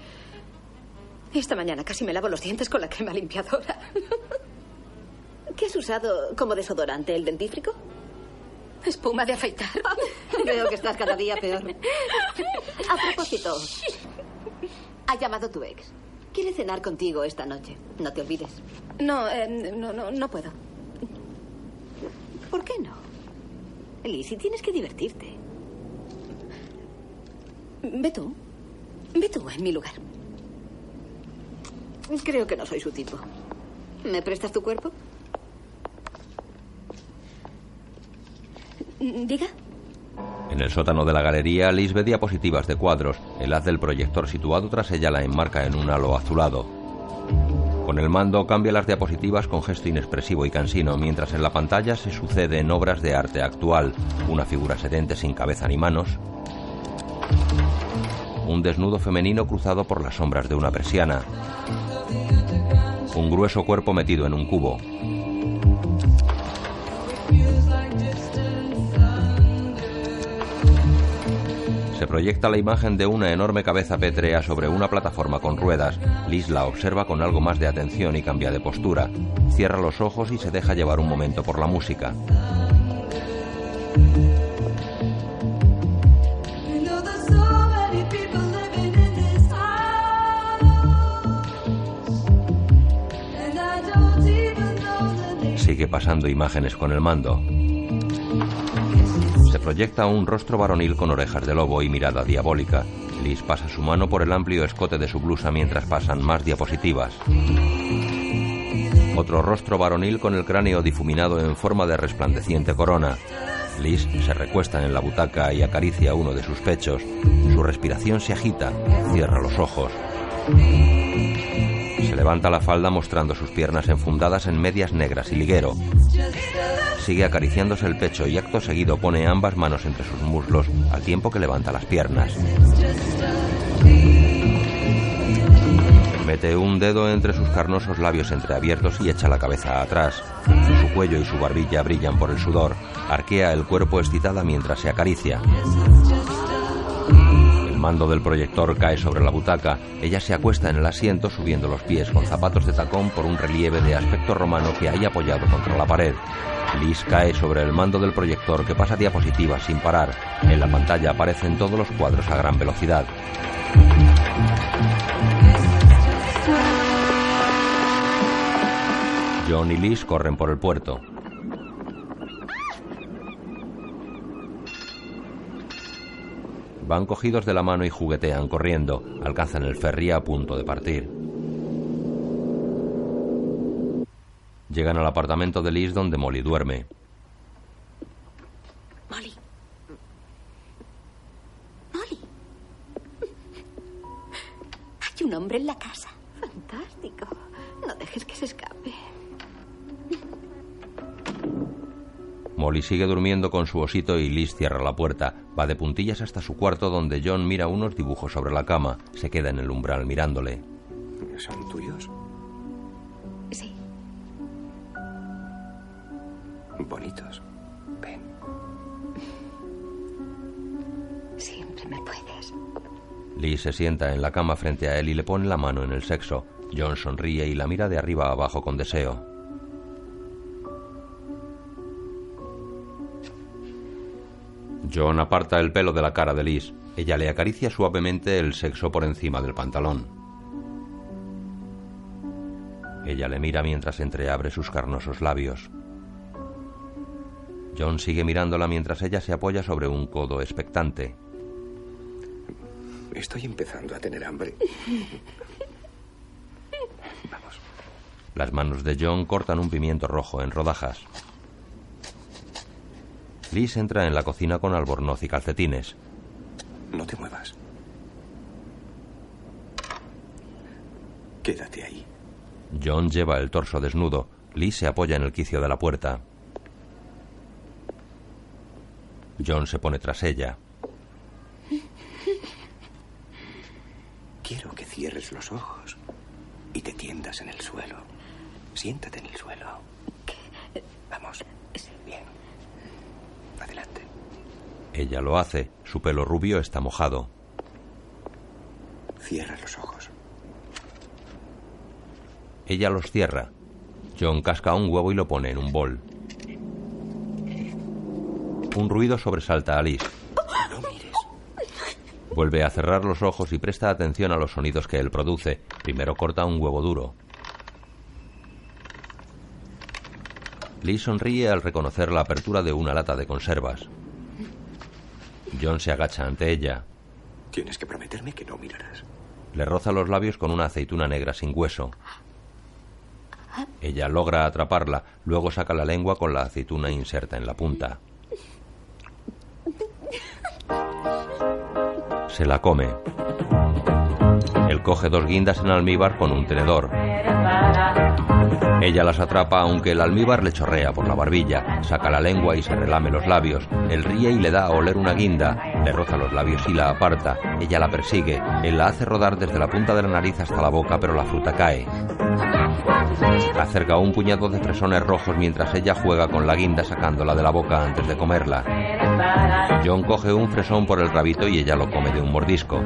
Speaker 5: Esta mañana casi me lavo los dientes con la crema limpiadora.
Speaker 13: ¿Qué has usado como desodorante? ¿El dentífrico?
Speaker 5: Espuma de afeitar.
Speaker 13: Veo que estás cada día peor. A propósito, ha llamado tu ex. Quiere cenar contigo esta noche. No te olvides.
Speaker 5: No, eh, no, no, no puedo.
Speaker 13: ¿Por qué no? Lizzie, tienes que divertirte.
Speaker 5: Ve tú. Ve tú en mi lugar.
Speaker 13: Creo que no soy su tipo. ¿Me prestas tu cuerpo?
Speaker 5: Diga.
Speaker 1: En el sótano de la galería, Liz ve diapositivas de cuadros. El haz del proyector situado tras ella la enmarca en un halo azulado. Con el mando cambia las diapositivas con gesto inexpresivo y cansino, mientras en la pantalla se suceden obras de arte actual. Una figura sedente sin cabeza ni manos. Un desnudo femenino cruzado por las sombras de una persiana. Un grueso cuerpo metido en un cubo. Se proyecta la imagen de una enorme cabeza pétrea sobre una plataforma con ruedas. Liz la observa con algo más de atención y cambia de postura. Cierra los ojos y se deja llevar un momento por la música. Sigue pasando imágenes con el mando. Se proyecta un rostro varonil con orejas de lobo y mirada diabólica. Liz pasa su mano por el amplio escote de su blusa mientras pasan más diapositivas. Otro rostro varonil con el cráneo difuminado en forma de resplandeciente corona. Liz se recuesta en la butaca y acaricia uno de sus pechos. Su respiración se agita, cierra los ojos. Se levanta la falda mostrando sus piernas enfundadas en medias negras y liguero. Sigue acariciándose el pecho y acto seguido pone ambas manos entre sus muslos al tiempo que levanta las piernas. Mete un dedo entre sus carnosos labios entreabiertos y echa la cabeza atrás. Su cuello y su barbilla brillan por el sudor. Arquea el cuerpo excitada mientras se acaricia. El mando del proyector cae sobre la butaca. Ella se acuesta en el asiento subiendo los pies con zapatos de tacón por un relieve de aspecto romano que hay apoyado contra la pared. Liz cae sobre el mando del proyector que pasa diapositivas sin parar. En la pantalla aparecen todos los cuadros a gran velocidad. John y Liz corren por el puerto. Van cogidos de la mano y juguetean corriendo. Alcanzan el ferry a punto de partir. Llegan al apartamento de Liz donde Molly duerme.
Speaker 5: Molly. Molly. Hay un hombre en la casa.
Speaker 13: Fantástico. No dejes que se escape.
Speaker 1: Molly sigue durmiendo con su osito y Liz cierra la puerta. Va de puntillas hasta su cuarto donde John mira unos dibujos sobre la cama. Se queda en el umbral mirándole.
Speaker 15: ¿Son tuyos? Bonitos. Ven.
Speaker 5: Siempre me puedes.
Speaker 1: Liz se sienta en la cama frente a él y le pone la mano en el sexo. John sonríe y la mira de arriba a abajo con deseo. John aparta el pelo de la cara de Liz. Ella le acaricia suavemente el sexo por encima del pantalón. Ella le mira mientras entreabre sus carnosos labios. John sigue mirándola mientras ella se apoya sobre un codo expectante.
Speaker 15: Estoy empezando a tener hambre.
Speaker 1: Las manos de John cortan un pimiento rojo en rodajas. Liz entra en la cocina con albornoz y calcetines.
Speaker 15: No te muevas. Quédate ahí.
Speaker 1: John lleva el torso desnudo. Liz se apoya en el quicio de la puerta. John se pone tras ella.
Speaker 15: Quiero que cierres los ojos y te tiendas en el suelo. Siéntate en el suelo. Vamos. Bien. Adelante.
Speaker 1: Ella lo hace. Su pelo rubio está mojado.
Speaker 15: Cierra los ojos.
Speaker 1: Ella los cierra. John casca un huevo y lo pone en un bol. Un ruido sobresalta a Liz.
Speaker 15: No mires.
Speaker 1: Vuelve a cerrar los ojos y presta atención a los sonidos que él produce. Primero corta un huevo duro. Liz sonríe al reconocer la apertura de una lata de conservas. John se agacha ante ella.
Speaker 15: Tienes que prometerme que no mirarás.
Speaker 1: Le roza los labios con una aceituna negra sin hueso. Ella logra atraparla, luego saca la lengua con la aceituna inserta en la punta. Se la come. Él coge dos guindas en almíbar con un tenedor. Ella las atrapa aunque el almíbar le chorrea por la barbilla. Saca la lengua y se relame los labios. Él ríe y le da a oler una guinda. Le roza los labios y la aparta. Ella la persigue. Él la hace rodar desde la punta de la nariz hasta la boca, pero la fruta cae. Acerca un puñado de fresones rojos mientras ella juega con la guinda sacándola de la boca antes de comerla. John coge un fresón por el rabito y ella lo come de un mordisco.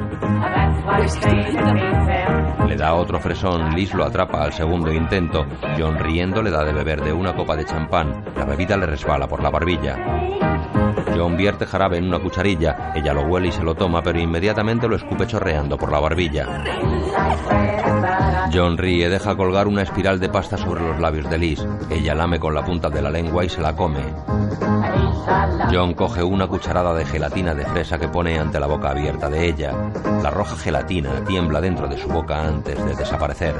Speaker 1: Le da otro fresón, Liz lo atrapa al segundo intento. John riendo le da de beber de una copa de champán. La bebida le resbala por la barbilla. John vierte jarabe en una cucharilla. Ella lo huele y se lo toma, pero inmediatamente lo escupe chorreando por la barbilla. John ríe, deja colgar una espiral de pasta sobre los labios de Liz. Ella lame con la punta de la lengua y se la come. John coge una cucharada de gelatina de fresa que pone ante la boca abierta de ella. La roja gelatina tiembla dentro de su boca antes de desaparecer.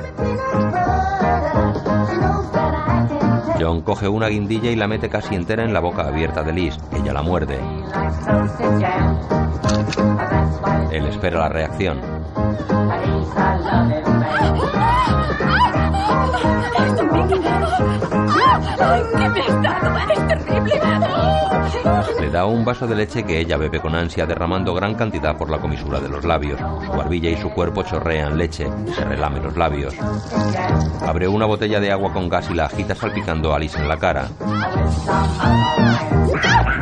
Speaker 1: John coge una guindilla y la mete casi entera en la boca abierta de Liz. Ella la muerde. Él espera la reacción. Le da un vaso de leche que ella bebe con ansia, derramando gran cantidad por la comisura de los labios. Su barbilla y su cuerpo chorrean leche. Se relame los labios. Abre una botella de agua con gas y la agita salpicando a Alice en la cara.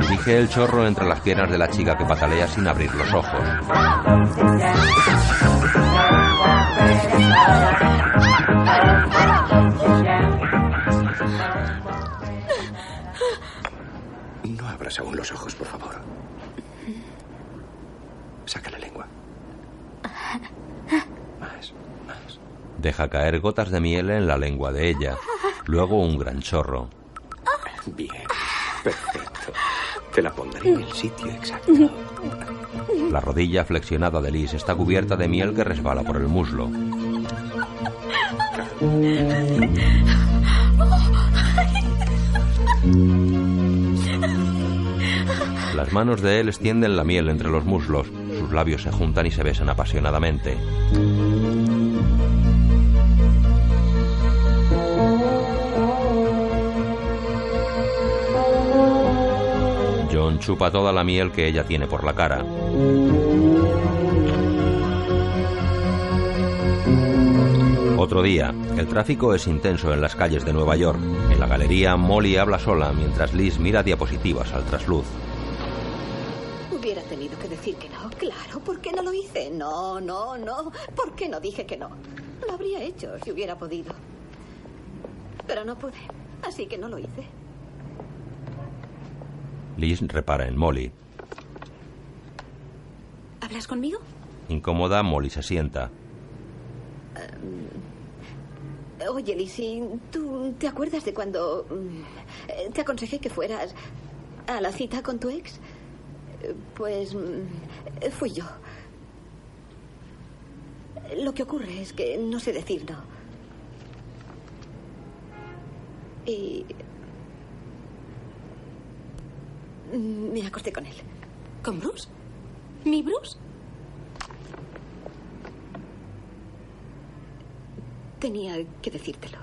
Speaker 1: Dirige el chorro entre las piernas de la chica que patalea sin abrir los ojos.
Speaker 15: No abras aún los ojos, por favor. Saca la lengua. Más, más.
Speaker 1: Deja caer gotas de miel en la lengua de ella. Luego un gran chorro.
Speaker 15: Bien. Perfecto. Te la pondré en el sitio exacto.
Speaker 1: La rodilla flexionada de Liz está cubierta de miel que resbala por el muslo. Las manos de él extienden la miel entre los muslos. Sus labios se juntan y se besan apasionadamente. John chupa toda la miel que ella tiene por la cara. Otro día, el tráfico es intenso en las calles de Nueva York. En la galería, Molly habla sola mientras Liz mira diapositivas al trasluz.
Speaker 13: Hubiera tenido que decir que no. Claro, ¿por qué no lo hice? No, no, no. ¿Por qué no dije que no? Lo habría hecho si hubiera podido. Pero no pude. Así que no lo hice.
Speaker 1: Liz repara en Molly.
Speaker 7: ¿Hablas conmigo?
Speaker 1: Incómoda, Molly se sienta.
Speaker 13: Oye, Lizzie, ¿tú te acuerdas de cuando mm, eh, te aconsejé que fueras a la cita con tu ex? Eh, Pues mm, fui yo. Lo que ocurre es que no sé decir no. Y me acosté con él.
Speaker 7: ¿Con Bruce? ¿Mi Bruce?
Speaker 13: Tenía que decírtelo.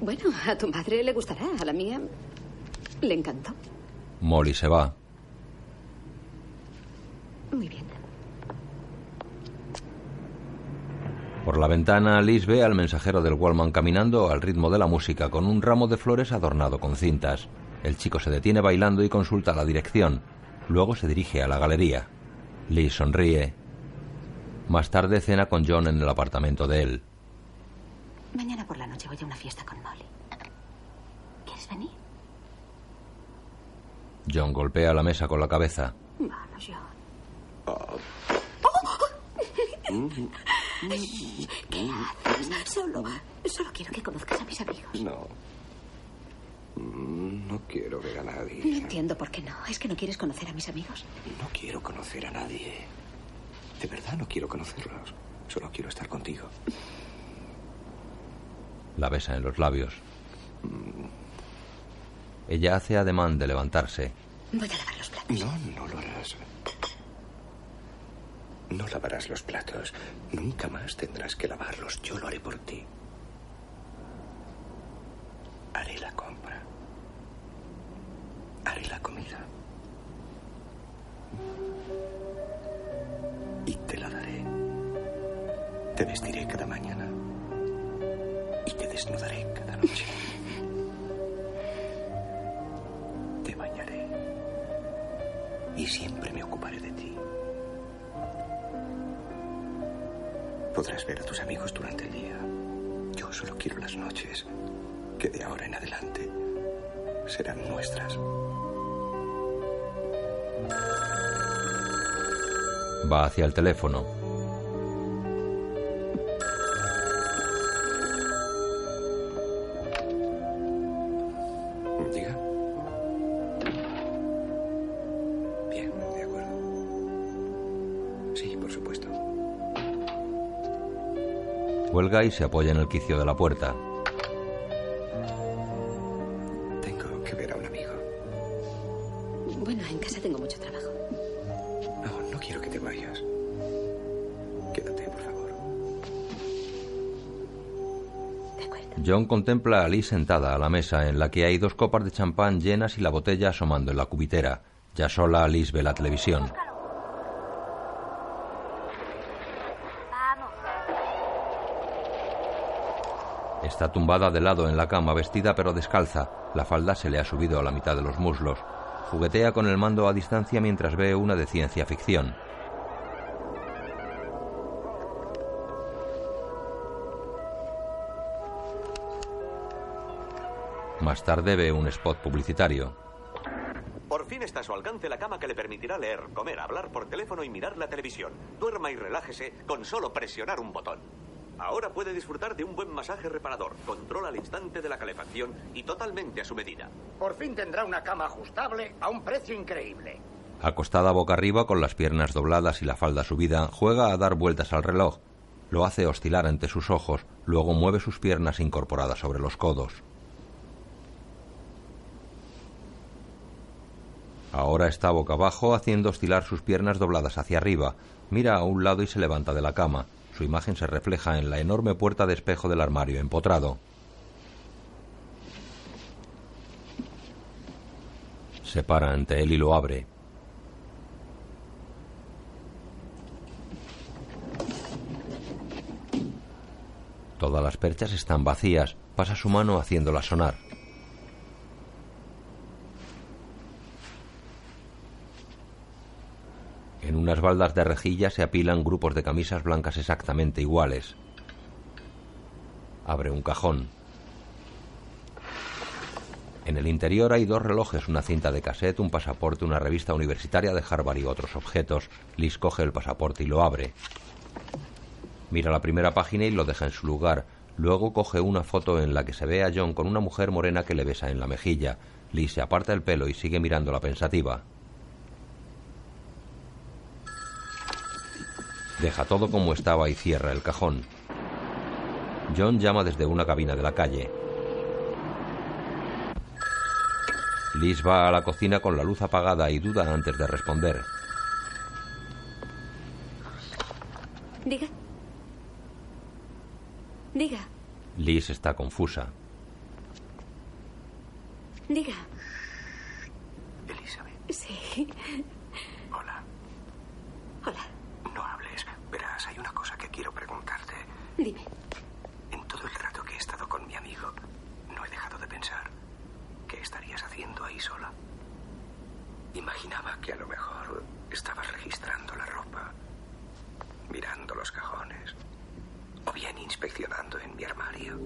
Speaker 10: Bueno, a tu madre le gustará, a la mía le encantó.
Speaker 1: Molly se va.
Speaker 10: Muy bien.
Speaker 1: Por la ventana, Liz ve al mensajero del Wallman caminando al ritmo de la música con un ramo de flores adornado con cintas. El chico se detiene bailando y consulta la dirección. Luego se dirige a la galería. Liz sonríe. Más tarde cena con John en el apartamento de él.
Speaker 7: Mañana por la noche voy a una fiesta con Molly. ¿Quieres venir?
Speaker 1: John golpea la mesa con la cabeza.
Speaker 7: Vamos, John. ¿Qué haces? Solo, solo quiero que conozcas a mis amigos.
Speaker 15: No. No quiero ver a
Speaker 10: No
Speaker 15: nadie.
Speaker 10: entiendo por qué no. ¿Es que no quieres conocer a mis amigos?
Speaker 15: No quiero conocer a nadie. De verdad no quiero conocerlos. Solo quiero estar contigo.
Speaker 1: La besa en los labios. Ella hace ademán de levantarse.
Speaker 10: Voy a lavar los platos.
Speaker 15: No, no lo harás. No lavarás los platos. Nunca más tendrás que lavarlos. Yo lo haré por ti. Haré la compra. Haré la comida. Y te la daré. Te vestiré cada mañana. Y te desnudaré cada noche. Te bañaré. Y siempre me ocuparé de ti. Podrás ver a tus amigos durante el día. Yo solo quiero las noches, que de ahora en adelante serán nuestras.
Speaker 1: Va hacia el teléfono.
Speaker 15: Diga. Bien, de acuerdo. Sí, por supuesto.
Speaker 1: Cuelga y se apoya en el quicio de la puerta. Contempla a Liz sentada a la mesa en la que hay dos copas de champán llenas y la botella asomando en la cubitera. Ya sola, Liz ve la televisión. Está tumbada de lado en la cama, vestida pero descalza. La falda se le ha subido a la mitad de los muslos. Juguetea con el mando a distancia mientras ve una de ciencia ficción. Más tarde ve un spot publicitario.
Speaker 20: Por fin está a su alcance la cama que le permitirá leer, comer, hablar por teléfono y mirar la televisión. Duerma y relájese con solo presionar un botón. Ahora puede disfrutar de un buen masaje reparador, control al instante de la calefacción y totalmente a su medida.
Speaker 11: Por fin tendrá una cama ajustable a un precio increíble.
Speaker 1: Acostada boca arriba con las piernas dobladas y la falda subida, juega a dar vueltas al reloj. Lo hace oscilar ante sus ojos, luego mueve sus piernas incorporadas sobre los codos. Ahora está boca abajo haciendo oscilar sus piernas dobladas hacia arriba. Mira a un lado y se levanta de la cama. Su imagen se refleja en la enorme puerta de espejo del armario empotrado. Se para ante él y lo abre. Todas las perchas están vacías. Pasa su mano haciéndolas sonar. En unas baldas de rejilla se apilan grupos de camisas blancas exactamente iguales. Abre un cajón. En el interior hay dos relojes, una cinta de cassette, un pasaporte, una revista universitaria de Harvard y otros objetos. Liz coge el pasaporte y lo abre. Mira la primera página y lo deja en su lugar. Luego coge una foto en la que se ve a John con una mujer morena que le besa en la mejilla. Liz se aparta el pelo y sigue mirándola pensativa. Deja todo como estaba y cierra el cajón. John llama desde una cabina de la calle. Liz va a la cocina con la luz apagada y duda antes de responder.
Speaker 10: Diga. Diga.
Speaker 1: Liz está confusa.
Speaker 10: Diga.
Speaker 15: Elizabeth,
Speaker 10: Sí.
Speaker 15: hola.
Speaker 10: Hola.
Speaker 15: No hables. Verás, hay una cosa que quiero preguntarte.
Speaker 10: Dime.
Speaker 15: En todo el rato que he estado con mi amigo, no he dejado de pensar qué estarías haciendo ahí sola. Imaginaba que a lo mejor estabas registrando la ropa, mirando los cajones, o bien inspeccionando en mi armario.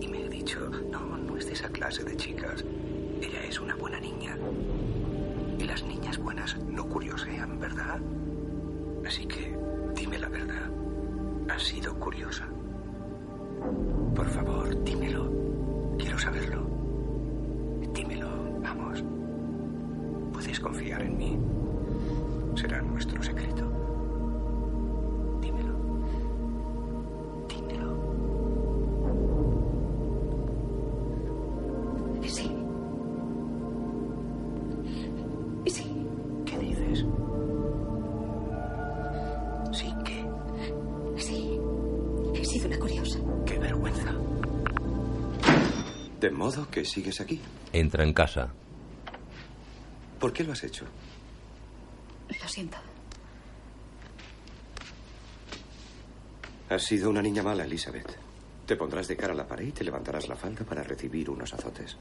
Speaker 15: Y me he dicho, no, no es de esa clase de chicas. Ella es una buena niña. Y las niñas buenas no curiosean, ¿verdad? Así que dime la verdad. ¿Has sido curiosa? Por favor, dímelo. Quiero saberlo. Dímelo, vamos. Puedes confiar en mí. Será nuestro secreto. Modo que sigues aquí.
Speaker 1: Entra en casa.
Speaker 15: ¿Por qué lo has hecho?
Speaker 10: Lo siento.
Speaker 15: Has sido una niña mala, Elizabeth. Te pondrás de cara a la pared y te levantarás la falda para recibir unos azotes.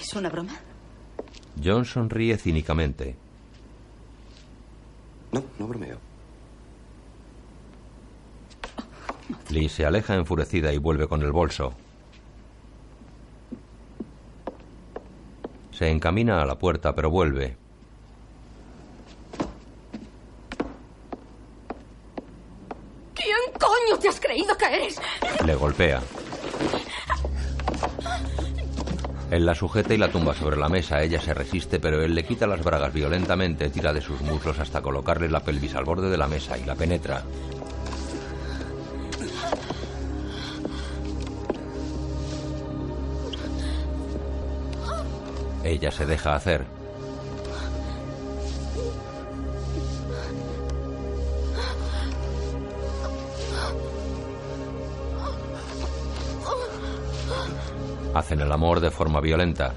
Speaker 10: ¿Es una broma?
Speaker 1: John sonríe cínicamente.
Speaker 15: No, no bromeo.
Speaker 1: Liz se aleja enfurecida y vuelve con el bolso. Se encamina a la puerta, pero vuelve.
Speaker 10: ¿Quién coño te has creído que eres?
Speaker 1: Le golpea. Él la sujeta y la tumba sobre la mesa. Ella se resiste, pero él le quita las bragas violentamente, tira de sus muslos hasta colocarle la pelvis al borde de la mesa y la penetra. Ella se deja hacer. Hacen el amor de forma violenta.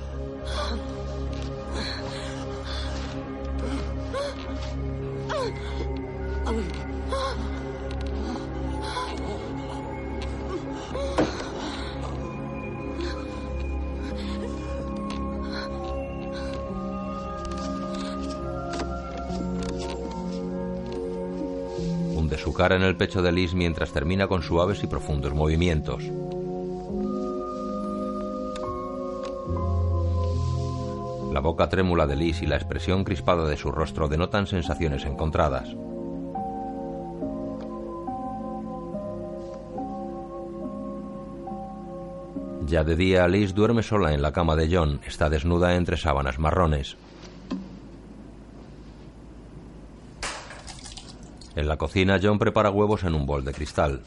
Speaker 1: Su cara en el pecho de Liz mientras termina con suaves y profundos movimientos. La boca trémula de Liz y la expresión crispada de su rostro denotan sensaciones encontradas. Ya de día, Liz duerme sola en la cama de John. Está desnuda entre sábanas marrones. En la cocina, John prepara huevos en un bol de cristal.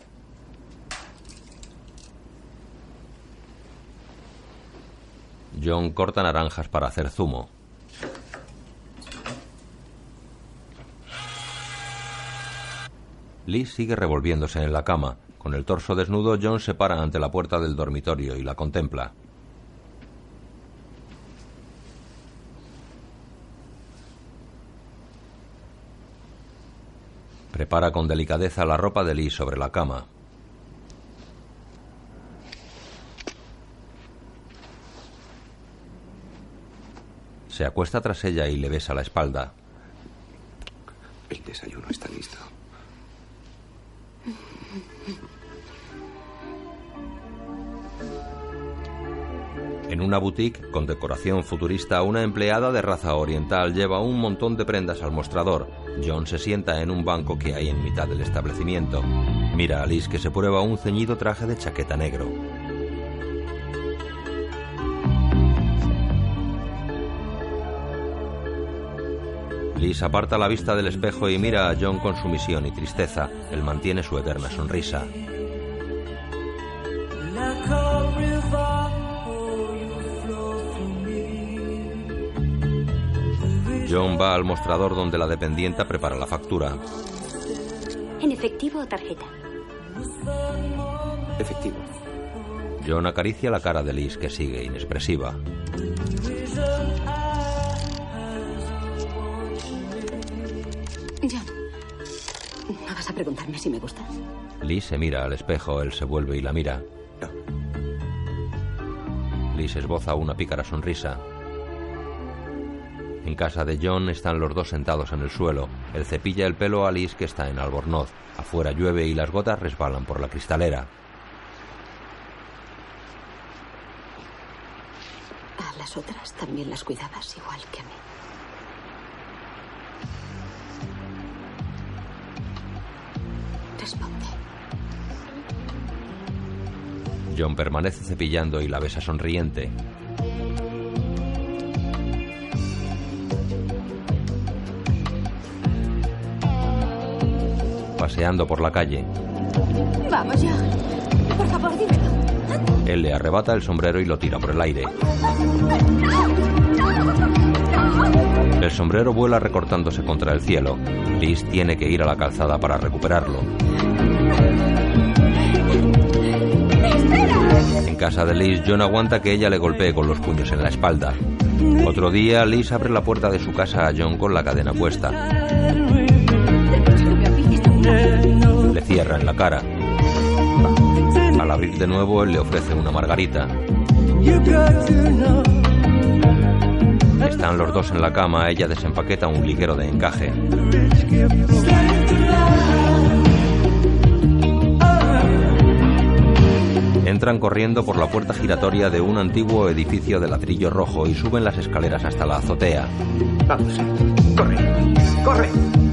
Speaker 1: John corta naranjas para hacer zumo. Liz sigue revolviéndose en la cama. Con el torso desnudo, John se para ante la puerta del dormitorio y la contempla. Prepara con delicadeza la ropa de Liz sobre la cama. Se acuesta tras ella y le besa la espalda.
Speaker 15: El desayuno está listo.
Speaker 1: En una boutique con decoración futurista, una empleada de raza oriental lleva un montón de prendas al mostrador. John se sienta en un banco que hay en mitad del establecimiento. Mira a Liz que se prueba un ceñido traje de chaqueta negro. Liz aparta la vista del espejo y mira a John con sumisión y tristeza. Él mantiene su eterna sonrisa. John va al mostrador donde la dependienta prepara la factura.
Speaker 4: ¿En efectivo o tarjeta?
Speaker 15: Efectivo.
Speaker 1: John acaricia la cara de Liz, que sigue inexpresiva.
Speaker 10: John, ¿no vas a preguntarme si me gustas?
Speaker 1: Liz se mira al espejo, él se vuelve y la mira. Liz esboza una pícara sonrisa. En casa de John están los dos sentados en el suelo. Él cepilla el pelo a Liz que está en albornoz. Afuera llueve y las gotas resbalan por la cristalera.
Speaker 10: A las otras también las cuidabas igual que a mí. Responde.
Speaker 1: John permanece cepillando y la besa sonriente. Paseando por la calle,
Speaker 10: Vamos, John. Por favor, dímelo.
Speaker 1: él le arrebata el sombrero y lo tira por el aire. El sombrero vuela recortándose contra el cielo. Liz tiene que ir a la calzada para recuperarlo. En casa de Liz, John aguanta que ella le golpee con los puños en la espalda. Otro día, Liz abre la puerta de su casa a John con la cadena puesta. Le cierra en la cara. Al abrir de nuevo, él le ofrece una margarita. Están los dos en la cama, ella desempaqueta un liguero de encaje. Entran corriendo por la puerta giratoria de un antiguo edificio de ladrillo rojo y suben las escaleras hasta la azotea.
Speaker 11: Vamos, corre, corre.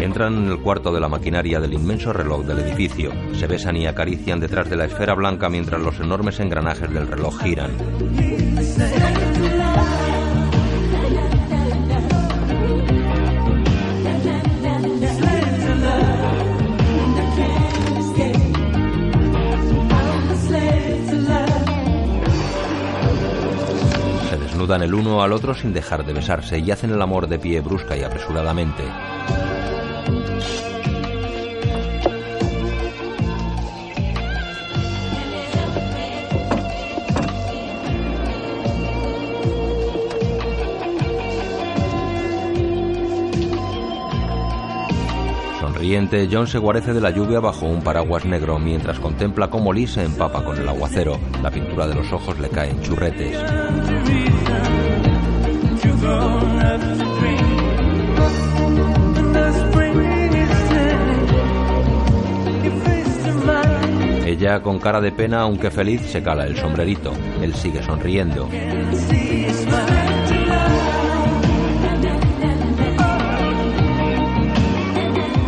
Speaker 1: Entran en el cuarto de la maquinaria del inmenso reloj del edificio. Se besan y acarician detrás de la esfera blanca mientras los enormes engranajes del reloj giran. Se desnudan el uno al otro sin dejar de besarse y hacen el amor de pie brusca y apresuradamente. Sonriente, John se guarece de la lluvia bajo un paraguas negro mientras contempla cómo Liz se empapa con el aguacero. La pintura de los ojos le cae en churretes. Ella, con cara de pena, aunque feliz, se cala el sombrerito. Él sigue sonriendo.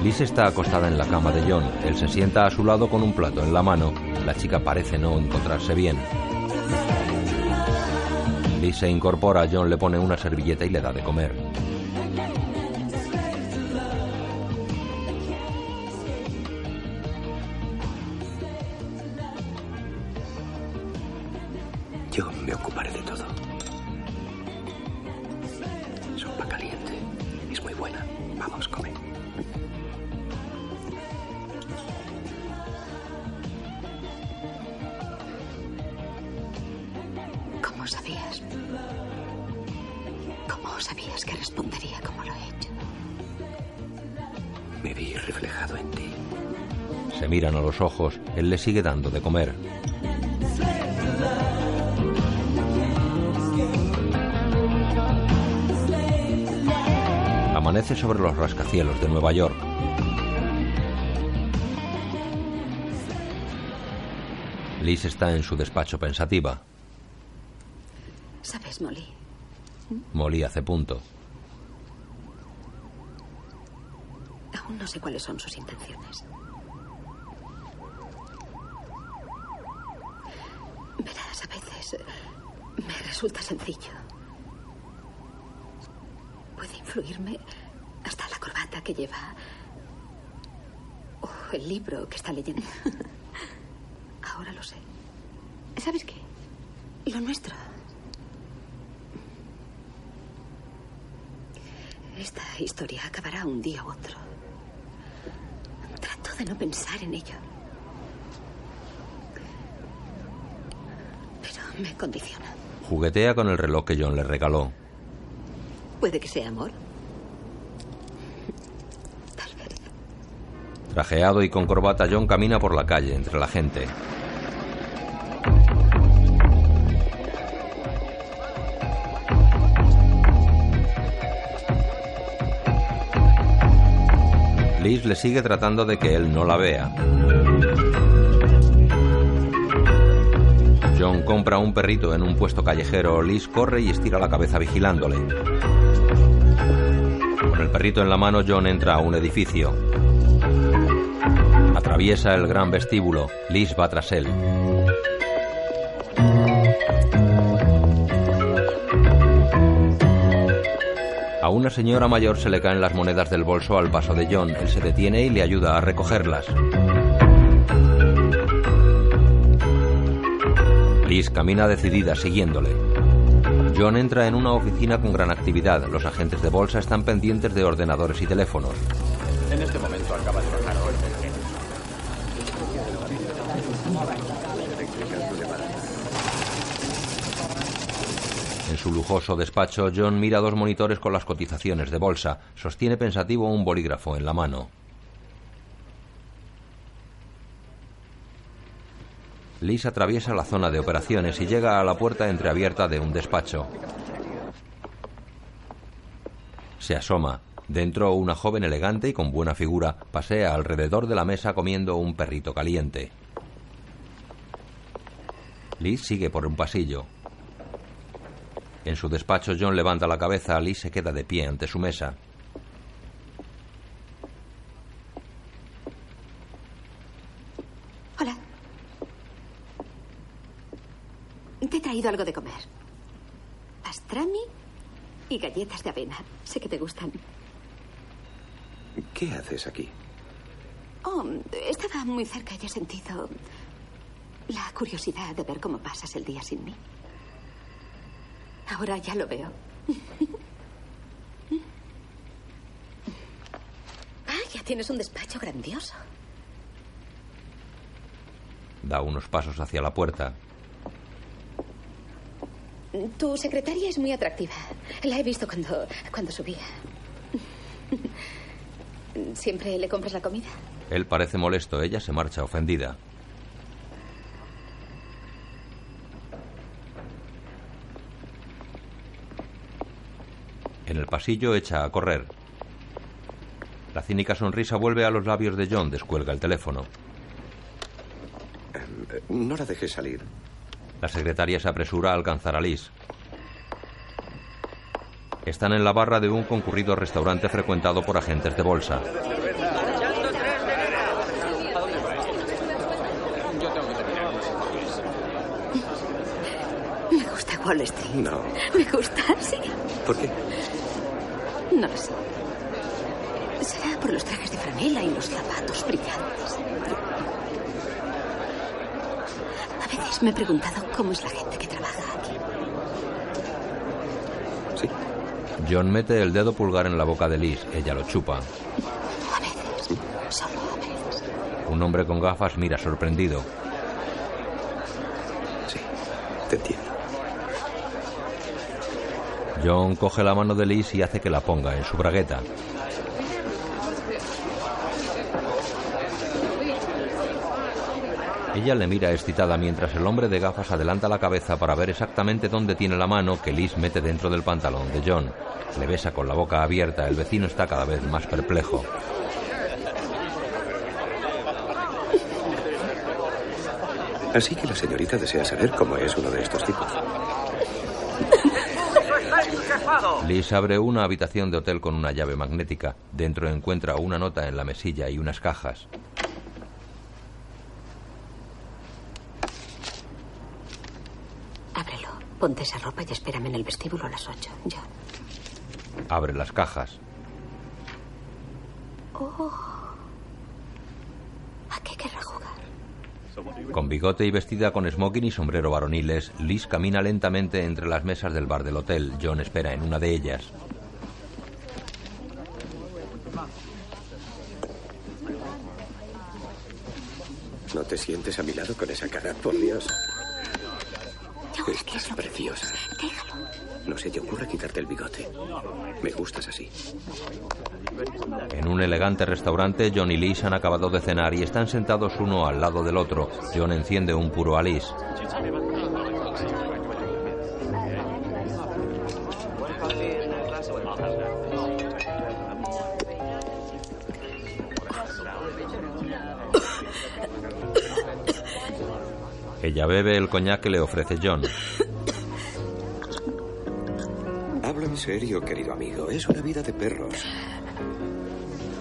Speaker 1: Liz está acostada en la cama de John. Él se sienta a su lado con un plato en la mano. La chica parece no encontrarse bien. Liz se incorpora, John le pone una servilleta y le da de comer. Le sigue dando de comer. Amanece sobre los rascacielos de Nueva York. Liz está en su despacho pensativa.
Speaker 10: ¿Sabes, Molly?
Speaker 1: Molly hace punto.
Speaker 10: Aún no sé cuáles son sus intenciones. Verás, a veces me resulta sencillo. Puede influirme hasta la corbata que lleva o el libro que está leyendo. Ahora lo sé. ¿Sabes qué? Lo nuestro. Esta historia acabará un día u otro. Trato de no pensar en ello. Me condiciona.
Speaker 1: Juguetea con el reloj que John le regaló.
Speaker 13: Puede que sea amor.
Speaker 1: Trajeado y con corbata, John camina por la calle entre la gente. Liz le sigue tratando de que él no la vea. John compra un perrito en un puesto callejero. Liz corre y estira la cabeza vigilándole. Con el perrito en la mano, John entra a un edificio. Atraviesa el gran vestíbulo. Liz va tras él. A una señora mayor se le caen las monedas del bolso al paso de John. Él se detiene y le ayuda a recogerlas. Liz camina decidida siguiéndole. John entra en una oficina con gran actividad. Los agentes de bolsa están pendientes de ordenadores y teléfonos.
Speaker 21: En este momento acaba de bajar
Speaker 1: En su lujoso despacho, John mira dos monitores con las cotizaciones de bolsa. Sostiene pensativo un bolígrafo en la mano. Liz atraviesa la zona de operaciones y llega a la puerta entreabierta de un despacho. Se asoma. Dentro, una joven elegante y con buena figura pasea alrededor de la mesa comiendo un perrito caliente. Liz sigue por un pasillo. En su despacho, John levanta la cabeza. Liz se queda de pie ante su mesa.
Speaker 10: Hola. Te he traído algo de comer. Pastrami y galletas de avena. Sé que te gustan.
Speaker 15: ¿Qué haces aquí?
Speaker 10: Oh, estaba muy cerca y he sentido la curiosidad de ver cómo pasas el día sin mí. Ahora ya lo veo. Vaya, tienes un despacho grandioso.
Speaker 1: Da unos pasos hacia la puerta.
Speaker 10: Tu secretaria es muy atractiva. La he visto cuando, cuando subía. ¿Siempre le compras la comida?
Speaker 1: Él parece molesto. Ella se marcha ofendida. En el pasillo echa a correr. La cínica sonrisa vuelve a los labios de John. Descuelga el teléfono.
Speaker 15: No la dejes salir.
Speaker 1: La secretaria se apresura a alcanzar a Liz. Están en la barra de un concurrido restaurante frecuentado por agentes de bolsa.
Speaker 10: Me gusta Wall Street.
Speaker 15: No.
Speaker 10: Me gusta, sí.
Speaker 15: ¿Por qué?
Speaker 10: No lo sé. Será por los trajes de franela y los zapatos brillantes. A veces me he preguntado cómo es la gente que trabaja aquí.
Speaker 1: John mete el dedo pulgar en la boca de Liz. Ella lo chupa.
Speaker 10: A veces, solo a veces.
Speaker 1: Un hombre con gafas mira sorprendido.
Speaker 15: Te entiendo.
Speaker 1: John coge la mano de Liz y hace que la ponga en su bragueta. Ella le mira excitada mientras el hombre de gafas adelanta la cabeza para ver exactamente dónde tiene la mano que Liz mete dentro del pantalón de John. Le besa con la boca abierta. El vecino está cada vez más perplejo.
Speaker 15: Así que la señorita desea saber cómo es uno de estos tipos.
Speaker 1: Liz abre una habitación de hotel con una llave magnética. Dentro encuentra una nota en la mesilla y unas cajas.
Speaker 10: Ábrelo. Ponte esa ropa y espérame en el vestíbulo a las ocho. Ya.
Speaker 1: Abre las cajas.
Speaker 10: Oh. ¿A qué querrá jugar?
Speaker 1: Con bigote y vestida con smoking y sombrero varoniles, Liz camina lentamente entre las mesas del bar del hotel. John espera en una de ellas.
Speaker 15: ¿No te sientes a mi lado con esa cara? Por Dios. Estás preciosa. No se te ocurra quitarte el bigote. Me gustas así.
Speaker 1: En un elegante restaurante, John y Liz han acabado de cenar y están sentados uno al lado del otro. John enciende un puro a Liz. Ella bebe el coñac que le ofrece John.
Speaker 15: Hablo en serio, querido amigo. Es una vida de perros.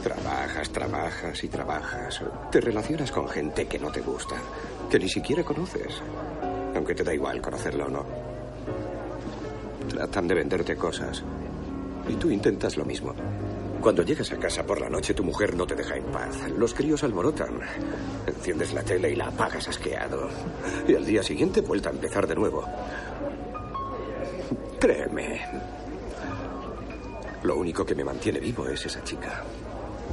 Speaker 15: Trabajas, trabajas y trabajas. Te relacionas con gente que no te gusta, que ni siquiera conoces. Aunque te da igual conocerlo o no. Tratan de venderte cosas. Y tú intentas lo mismo. Cuando llegas a casa por la noche, tu mujer no te deja en paz. Los críos alborotan. Enciendes la tele y la apagas asqueado. Y al día siguiente, vuelta a empezar de nuevo. Créeme. Lo único que me mantiene vivo es esa chica.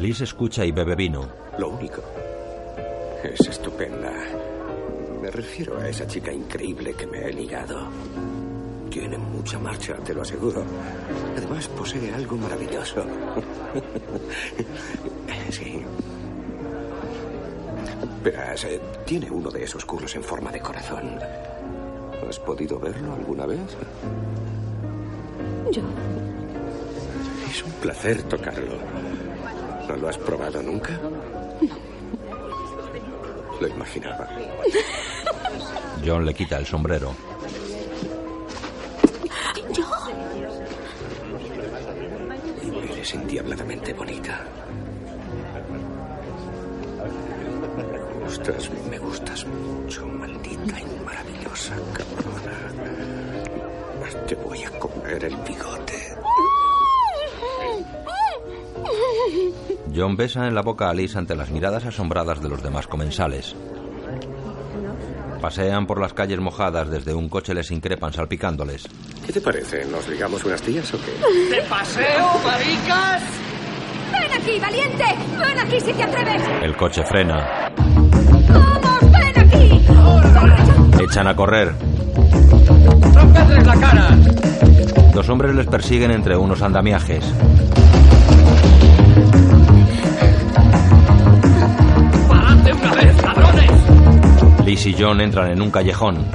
Speaker 1: Liz escucha y bebe vino.
Speaker 15: Lo único. Es estupenda. Me refiero a esa chica increíble que me he ligado. Tiene mucha marcha, te lo aseguro. Además, posee algo maravilloso. sí. Verás, eh, tiene uno de esos curros en forma de corazón. ¿Has podido verlo alguna vez?
Speaker 10: Yo.
Speaker 15: Es un placer tocarlo. ¿No lo has probado nunca? Lo imaginaba.
Speaker 1: John le quita el sombrero.
Speaker 15: Eres endiabladamente bonita. Gustas, me gustas mucho, maldita y maravillosa cabrona. Te voy a comer el bigote.
Speaker 1: John besa en la boca a Liz ante las miradas asombradas de los demás comensales. Pasean por las calles mojadas, desde un coche les increpan salpicándoles.
Speaker 15: ¿Qué te parece? ¿Nos ligamos unas tías o qué?
Speaker 11: ¿De paseo, maricas?
Speaker 10: ¡Ven aquí, valiente! ¡Ven aquí si te atreves!
Speaker 1: El coche frena.
Speaker 10: ¡Vamos, ven aquí!
Speaker 1: Echan a correr.
Speaker 11: ¡Rompedles la cara!
Speaker 1: Dos hombres les persiguen entre unos andamiajes. Liz y John entran en un callejón.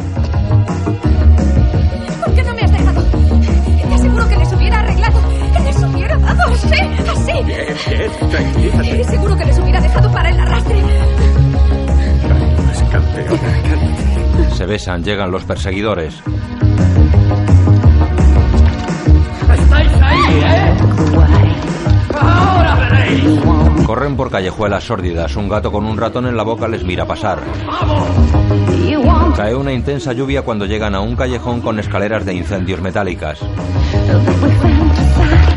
Speaker 10: ¿Por qué no me has dejado? Te aseguro que les hubiera arreglado. Les hubiera dado así, así.
Speaker 15: Bien, bien, tranquilízate.
Speaker 10: Seguro que les hubiera dejado para el arrastre.
Speaker 15: Campeona.
Speaker 1: Se besan, llegan los perseguidores.
Speaker 11: ¡Estáis ahí, eh!
Speaker 1: Corren por callejuelas sórdidas. Un gato con un ratón en la boca les mira pasar. Cae una intensa lluvia cuando llegan a un callejón con escaleras de incendios metálicas.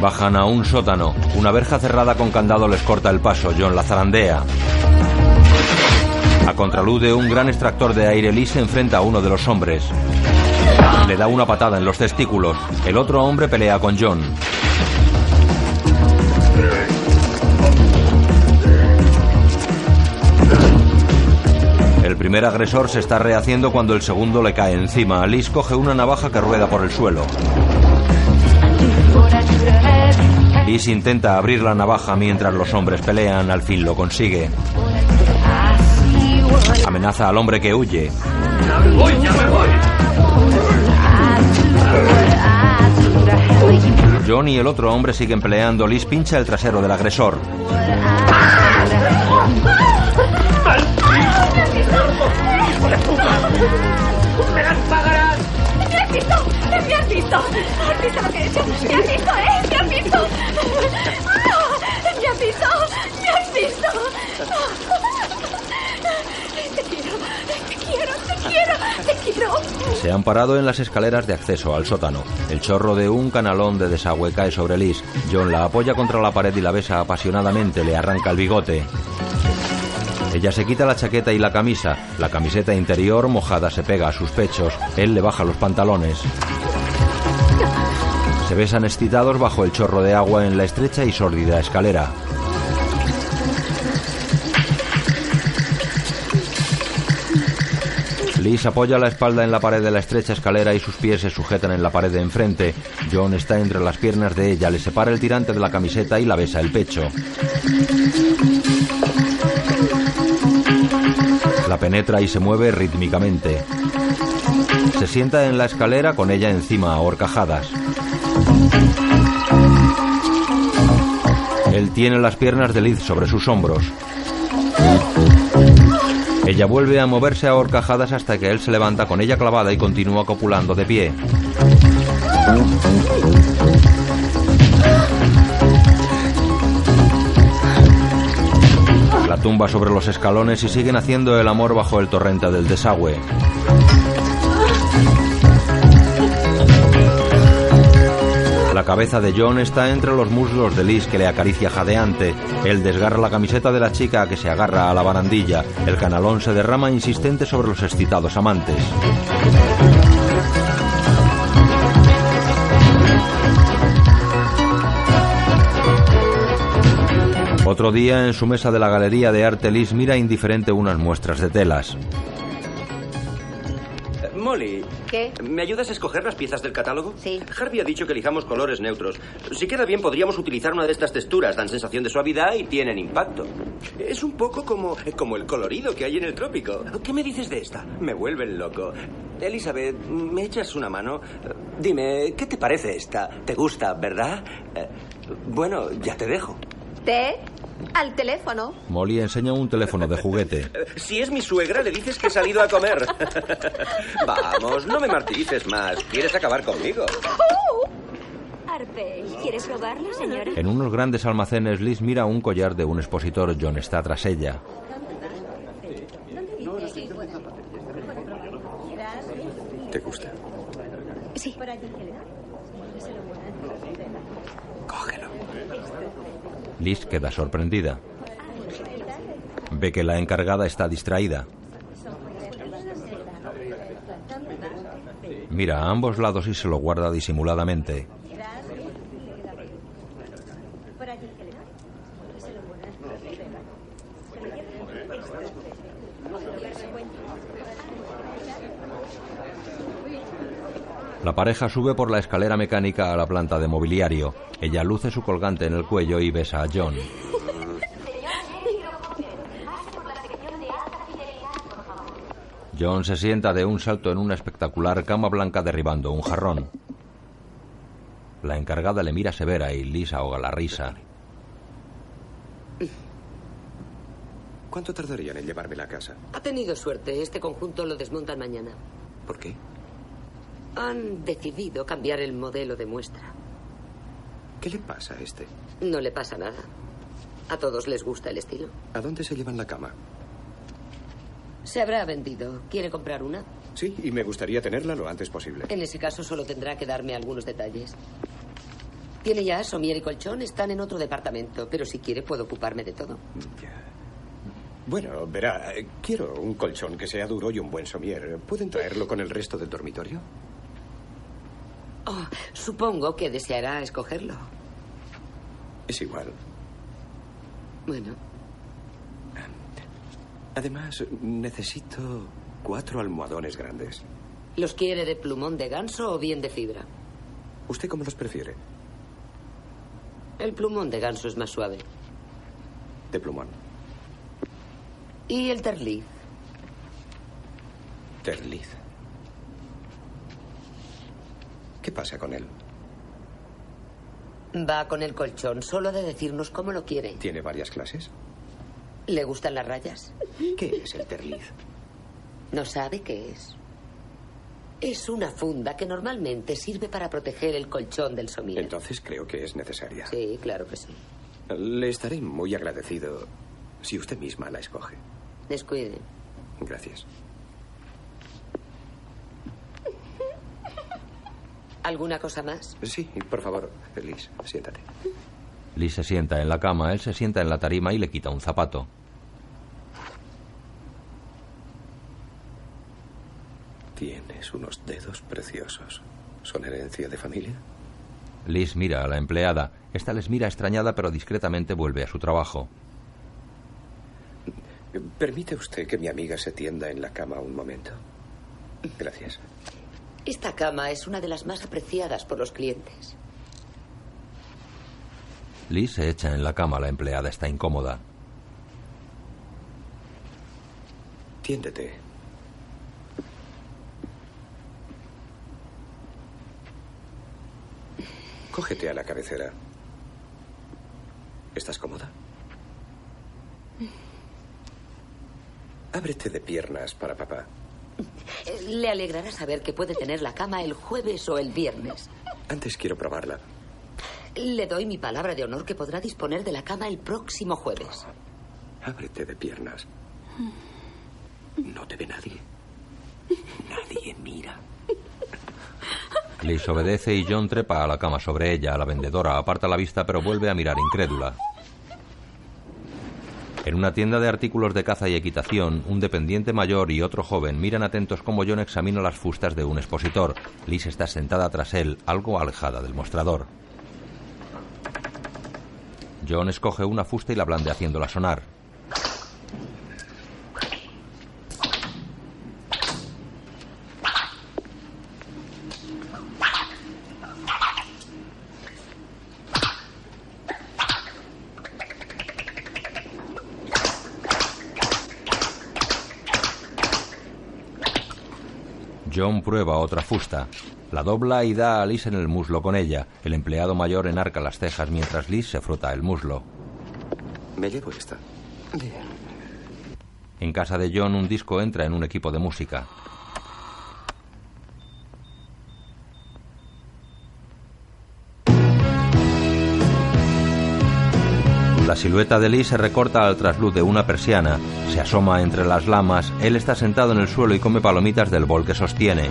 Speaker 1: Bajan a un sótano. Una verja cerrada con candado les corta el paso. John la zarandea. A contraluz de un gran extractor de aire, Lee se enfrenta a uno de los hombres. Le da una patada en los testículos. El otro hombre pelea con John. Primer agresor se está rehaciendo cuando el segundo le cae encima. Liz coge una navaja que rueda por el suelo. Liz intenta abrir la navaja mientras los hombres pelean. Al fin lo consigue. Amenaza al hombre que huye.
Speaker 11: ¡Ya me voy, ya me voy!
Speaker 1: John y el otro hombre siguen peleando. Liz pincha el trasero del agresor.
Speaker 11: ¡Me las pagarás!
Speaker 10: ¡Me has visto! ¡Me has visto! ¿Has visto lo que he hecho? ¡Me has visto, eh! ¡Me has visto! ¡Ah! ¡Me has visto! ¡Me has visto! Te quiero, te quiero, te quiero, te quiero.
Speaker 1: Se han parado en las escaleras de acceso al sótano. El chorro de un canalón de desagüe cae sobre Liz. John la apoya contra la pared y la besa apasionadamente. Le arranca el bigote. Ella se quita la chaqueta y la camisa. La camiseta interior mojada se pega a sus pechos. Él le baja los pantalones. Se besan excitados bajo el chorro de agua en la estrecha y sórdida escalera. Liz apoya la espalda en la pared de la estrecha escalera y sus pies se sujetan en la pared de enfrente. John está entre las piernas de ella, le separa el tirante de la camiseta y la besa el pecho. Penetra y se mueve rítmicamente. Se sienta en la escalera con ella encima a horcajadas. Él tiene las piernas de Liz sobre sus hombros. Ella vuelve a moverse a horcajadas hasta que él se levanta con ella clavada y continúa copulando de pie. Tumba sobre los escalones y siguen haciendo el amor bajo el torrente del desagüe. La cabeza de John está entre los muslos de Liz que le acaricia jadeante. Él desgarra la camiseta de la chica que se agarra a la barandilla. El canalón se derrama insistente sobre los excitados amantes. Otro día en su mesa de la galería de arte Liz mira indiferente unas muestras de telas.
Speaker 16: Molly,
Speaker 12: ¿Qué?
Speaker 16: ¿me ayudas a escoger las piezas del catálogo?
Speaker 12: Sí.
Speaker 16: Harvey ha dicho que elijamos colores neutros. Si queda bien, podríamos utilizar una de estas texturas. Dan sensación de suavidad y tienen impacto. Es un poco como, como el colorido que hay en el trópico. ¿Qué me dices de esta? Me vuelven loco. Elizabeth, ¿me echas una mano? Dime, ¿qué te parece esta? ¿Te gusta, verdad? Eh, bueno, ya te dejo.
Speaker 10: ¿Té? Al teléfono.
Speaker 1: Molly enseña un teléfono de juguete.
Speaker 16: Si es mi suegra, le dices que he salido a comer. Vamos, no me martirices más. ¿Quieres acabar conmigo?
Speaker 4: Arpe, ¿quieres robarlo, señora?
Speaker 1: En unos grandes almacenes, Liz mira un collar de un expositor. John está tras ella.
Speaker 15: ¿Te gusta?
Speaker 4: Sí.
Speaker 1: Liz queda sorprendida. Ve que la encargada está distraída. Mira a ambos lados y se lo guarda disimuladamente. La pareja sube por la escalera mecánica a la planta de mobiliario. Ella luce su colgante en el cuello y besa a John. John se sienta de un salto en una espectacular cama blanca derribando un jarrón. La encargada le mira severa y Liz ahoga la risa.
Speaker 15: ¿Cuánto tardarían en llevármela a casa?
Speaker 22: Ha tenido suerte. Este conjunto lo desmontan mañana.
Speaker 15: ¿Por qué?
Speaker 22: Han decidido cambiar el modelo de muestra.
Speaker 15: ¿Qué le pasa a este?
Speaker 22: No le pasa nada. A todos les gusta el estilo.
Speaker 15: ¿A dónde se llevan la cama?
Speaker 22: Se habrá vendido. ¿Quiere comprar una?
Speaker 15: Sí, y me gustaría tenerla lo antes posible.
Speaker 22: En ese caso solo tendrá que darme algunos detalles. Tiene ya somier y colchón, están en otro departamento, pero si quiere puedo ocuparme de todo.
Speaker 15: Bueno, verá, eh, quiero un colchón que sea duro y un buen somier. ¿Pueden traerlo con el resto del dormitorio?
Speaker 22: Oh, supongo que deseará escogerlo.
Speaker 15: Es igual.
Speaker 22: Bueno,
Speaker 15: Además, necesito cuatro almohadones grandes.
Speaker 22: ¿los quiere de plumón de ganso o bien de fibra?
Speaker 15: ¿Usted cómo los prefiere?
Speaker 22: El plumón de ganso es más suave.
Speaker 15: De plumón.
Speaker 22: ¿Y el terliz?
Speaker 15: Terliz. ¿Qué pasa con él?
Speaker 22: Va con el colchón, solo de decirnos cómo lo quiere.
Speaker 15: ¿Tiene varias clases?
Speaker 22: ¿Le gustan las rayas?
Speaker 15: ¿Qué es el terliz?
Speaker 22: ¿No sabe qué es? Es una funda que normalmente sirve para proteger el colchón del somier.
Speaker 15: Entonces creo que es necesaria.
Speaker 22: Sí, claro que sí.
Speaker 15: Le estaré muy agradecido si usted misma la escoge.
Speaker 22: Descuide.
Speaker 15: Gracias.
Speaker 22: ¿Alguna cosa más?
Speaker 15: Sí, por favor, Liz, siéntate.
Speaker 1: Liz se sienta en la cama, él se sienta en la tarima y le quita un zapato.
Speaker 15: Tienes unos dedos preciosos. ¿Son herencia de familia?
Speaker 1: Liz mira a la empleada. Esta les mira extrañada, pero discretamente vuelve a su trabajo.
Speaker 15: ¿Permite usted que mi amiga se tienda en la cama un momento? Gracias.
Speaker 22: Esta cama es una de las más apreciadas por los clientes.
Speaker 1: Liz se echa en la cama. La empleada está incómoda.
Speaker 15: Tiéndete. Cógete a la cabecera. ¿Estás cómoda? Ábrete de piernas para papá.
Speaker 22: Le alegrará saber que puede tener la cama el jueves o el viernes.
Speaker 15: Antes quiero probarla.
Speaker 22: Le doy mi palabra de honor que podrá disponer de la cama el próximo jueves.
Speaker 15: Ábrete de piernas. No te ve nadie. Nadie mira.
Speaker 1: Liz obedece y John trepa a la cama sobre ella. La vendedora aparta la vista pero vuelve a mirar incrédula. En una tienda de artículos de caza y equitación, un dependiente mayor y otro joven miran atentos cómo John examina las fustas de un expositor. Liz está sentada tras él, algo alejada del mostrador. John escoge una fusta y la blande haciéndola sonar. John prueba otra fusta. La dobla y da a Liz en el muslo con ella. El empleado mayor enarca las cejas mientras Liz se frota el muslo.
Speaker 15: Me llevo esta.
Speaker 1: En casa de John un disco entra en un equipo de música. La silueta de Liz se recorta al trasluz de una persiana, se asoma entre las lamas, él está sentado en el suelo y come palomitas del bol que sostiene.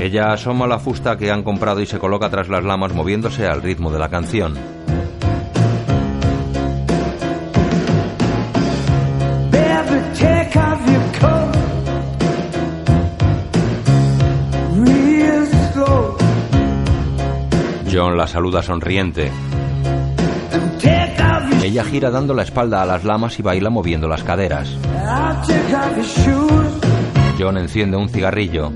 Speaker 1: Ella asoma la fusta que han comprado y se coloca tras las lamas moviéndose al ritmo de la canción. John la saluda sonriente. Ella gira dando la espalda a las lamas y baila moviendo las caderas. John enciende un cigarrillo.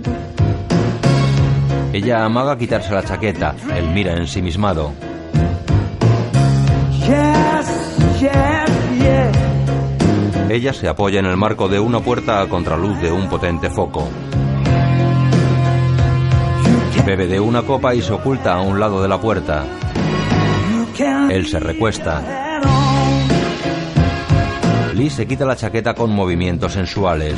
Speaker 1: Ella amaga quitarse la chaqueta. Él mira ensimismado. Ella se apoya en el marco de una puerta a contraluz de un potente foco. Bebe de una copa y se oculta a un lado de la puerta. Él se recuesta. Lee se quita la chaqueta con movimientos sensuales.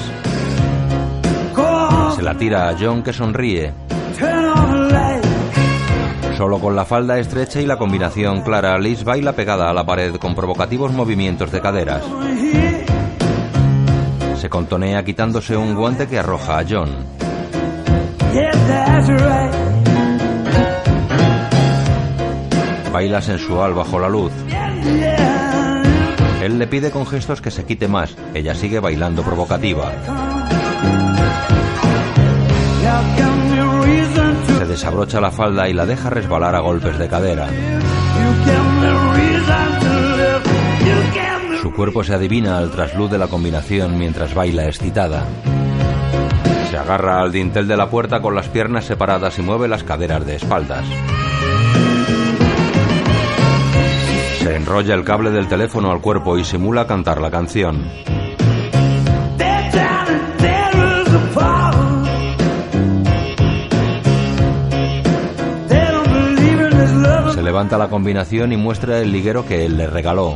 Speaker 1: Se la tira a John que sonríe. Solo con la falda estrecha y la combinación clara, Liz baila pegada a la pared con provocativos movimientos de caderas. Se contonea quitándose un guante que arroja a John. Baila sensual bajo la luz. Él le pide con gestos que se quite más. Ella sigue bailando provocativa. Se desabrocha la falda y la deja resbalar a golpes de cadera. Su cuerpo se adivina al trasluz de la combinación mientras baila excitada. Se agarra al dintel de la puerta con las piernas separadas y mueve las caderas de espaldas. Se enrolla el cable del teléfono al cuerpo y simula cantar la canción. Se levanta la combinación y muestra el liguero que él le regaló.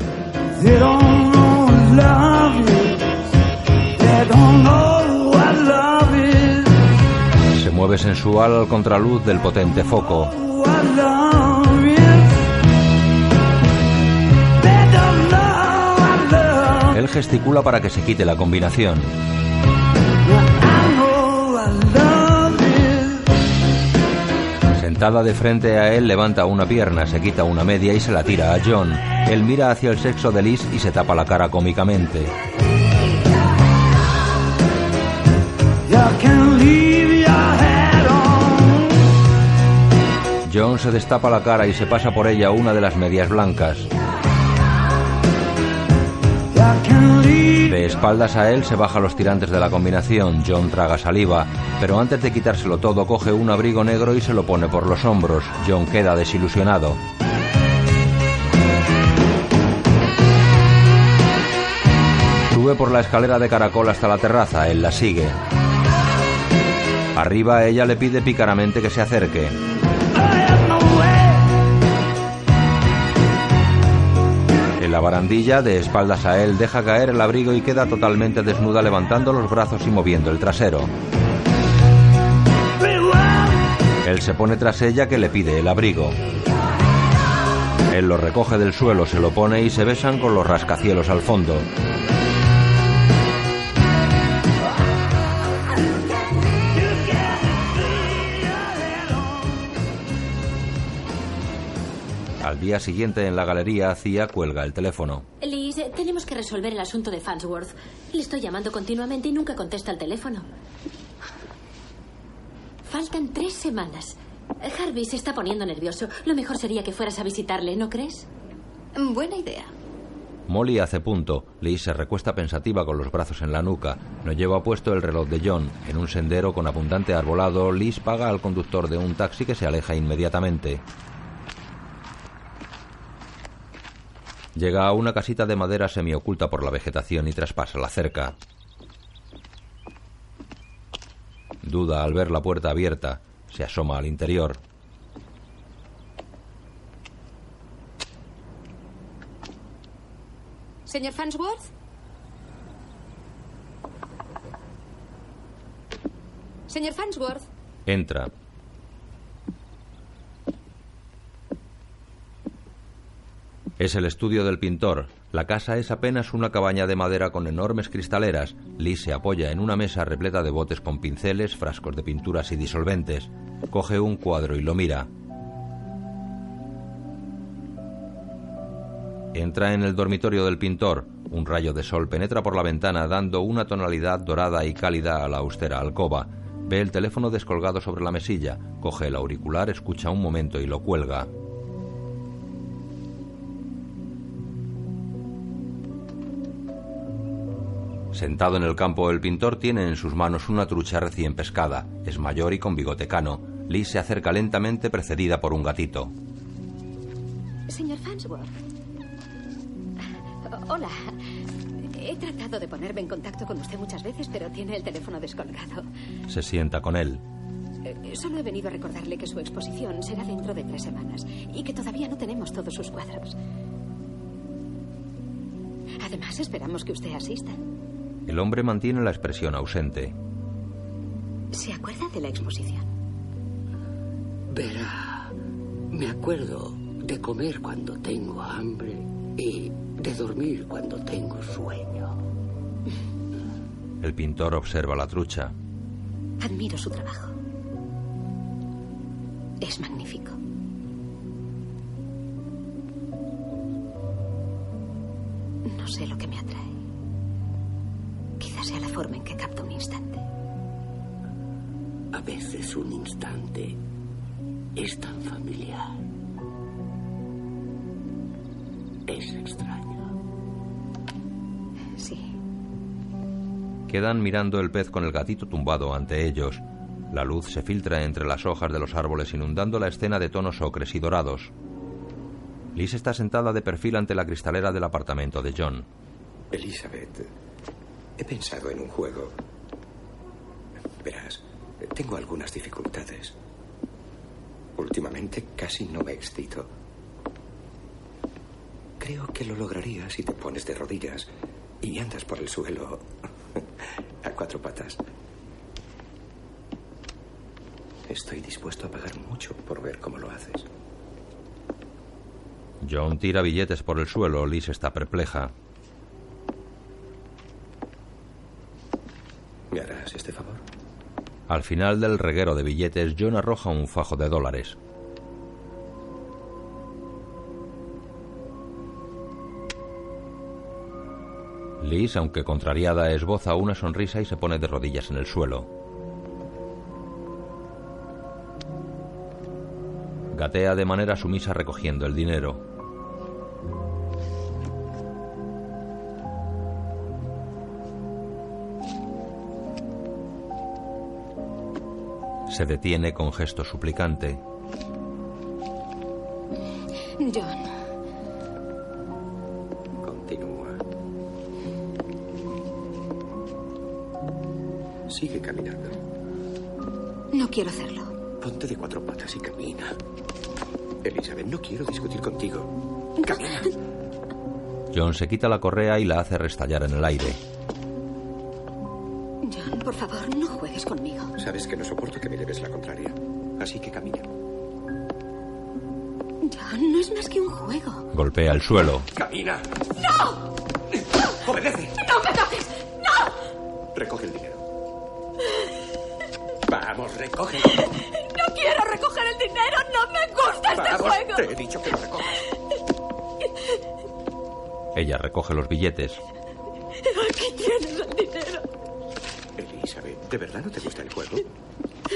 Speaker 1: Se mueve sensual al contraluz del potente foco. Gesticula para que se quite la combinación. Sentada de frente a él, levanta una pierna, se quita una media y se la tira a John. Él mira hacia el sexo de Liz y se tapa la cara cómicamente. John se destapa la cara y se pasa por ella una de las medias blancas. De espaldas a él se baja los tirantes de la combinación. John traga saliva, pero antes de quitárselo todo coge un abrigo negro y se lo pone por los hombros. John queda desilusionado. Sube por la escalera de caracol hasta la terraza, él la sigue. Arriba ella le pide pícaramente que se acerque. La barandilla, de espaldas a él, deja caer el abrigo y queda totalmente desnuda levantando los brazos y moviendo el trasero. Él se pone tras ella que le pide el abrigo. Él lo recoge del suelo, se lo pone y se besan con los rascacielos al fondo. Al día siguiente en la galería, Cia cuelga el teléfono.
Speaker 7: Liz, tenemos que resolver el asunto de Fansworth. Le estoy llamando continuamente y nunca contesta el teléfono. Faltan tres semanas. Harvey se está poniendo nervioso. Lo mejor sería que fueras a visitarle, ¿no crees?
Speaker 10: Buena idea.
Speaker 1: Molly hace punto. Liz se recuesta pensativa con los brazos en la nuca. No lleva puesto el reloj de John. En un sendero con abundante arbolado, Liz paga al conductor de un taxi que se aleja inmediatamente. Llega a una casita de madera semioculta por la vegetación y traspasa la cerca. Duda al ver la puerta abierta. Se asoma al interior.
Speaker 10: Señor Fansworth. Señor Fansworth.
Speaker 1: Entra. Es el estudio del pintor. La casa es apenas una cabaña de madera con enormes cristaleras. Liz se apoya en una mesa repleta de botes con pinceles, frascos de pinturas y disolventes. Coge un cuadro y lo mira. Entra en el dormitorio del pintor. Un rayo de sol penetra por la ventana dando una tonalidad dorada y cálida a la austera alcoba. Ve el teléfono descolgado sobre la mesilla. Coge el auricular, escucha un momento y lo cuelga. Sentado en el campo, el pintor tiene en sus manos una trucha recién pescada. Es mayor y con bigote cano. Liz se acerca lentamente precedida por un gatito.
Speaker 10: Señor Fansworth. Hola. He tratado de ponerme en contacto con usted muchas veces, pero tiene el teléfono descolgado.
Speaker 1: Se sienta con él.
Speaker 10: Eh, Solo he venido a recordarle que su exposición será dentro de tres semanas y que todavía no tenemos todos sus cuadros. Además, esperamos que usted asista.
Speaker 1: El hombre mantiene la expresión ausente.
Speaker 10: ¿Se acuerda de la exposición?
Speaker 23: Verá, me acuerdo de comer cuando tengo hambre y de dormir cuando tengo sueño.
Speaker 1: El pintor observa la trucha.
Speaker 10: Admiro su trabajo. Es magnífico. No sé lo que me atrae. Sea la forma en que capto un instante.
Speaker 23: A veces un instante es tan familiar. Es extraño.
Speaker 10: Sí.
Speaker 1: Quedan mirando el pez con el gatito tumbado ante ellos. La luz se filtra entre las hojas de los árboles inundando la escena de tonos ocres y dorados. Liz está sentada de perfil ante la cristalera del apartamento de John.
Speaker 15: Elizabeth, he pensado en un juego. Verás, tengo algunas dificultades. Últimamente casi no me excito. Creo que lo lograría si te pones de rodillas y andas por el suelo a cuatro patas. Estoy dispuesto a pagar mucho por ver cómo lo haces.
Speaker 1: John tira billetes por el suelo. Liz está perpleja. Al final del reguero de billetes, John arroja un fajo de dólares. Liz, aunque contrariada, esboza una sonrisa y se pone de rodillas en el suelo. Gatea de manera sumisa recogiendo el dinero. Se detiene con gesto suplicante.
Speaker 10: John.
Speaker 15: Continúa. Sigue caminando.
Speaker 10: No quiero hacerlo.
Speaker 15: Ponte de cuatro patas y camina. Elizabeth, no quiero discutir contigo. Camina.
Speaker 1: John se quita la correa y la hace restallar en el aire. El suelo.
Speaker 15: ¡Camina!
Speaker 10: ¡No!
Speaker 15: ¡Obedece!
Speaker 10: ¡No me toques! ¡No!
Speaker 15: Recoge el dinero. Vamos, recoge.
Speaker 10: ¡No quiero recoger el dinero! ¡No me gusta este juego!
Speaker 15: te he dicho que lo recojas.
Speaker 1: Ella recoge los billetes.
Speaker 10: Aquí tienes el dinero.
Speaker 15: Elizabeth, ¿de verdad no te gusta el juego?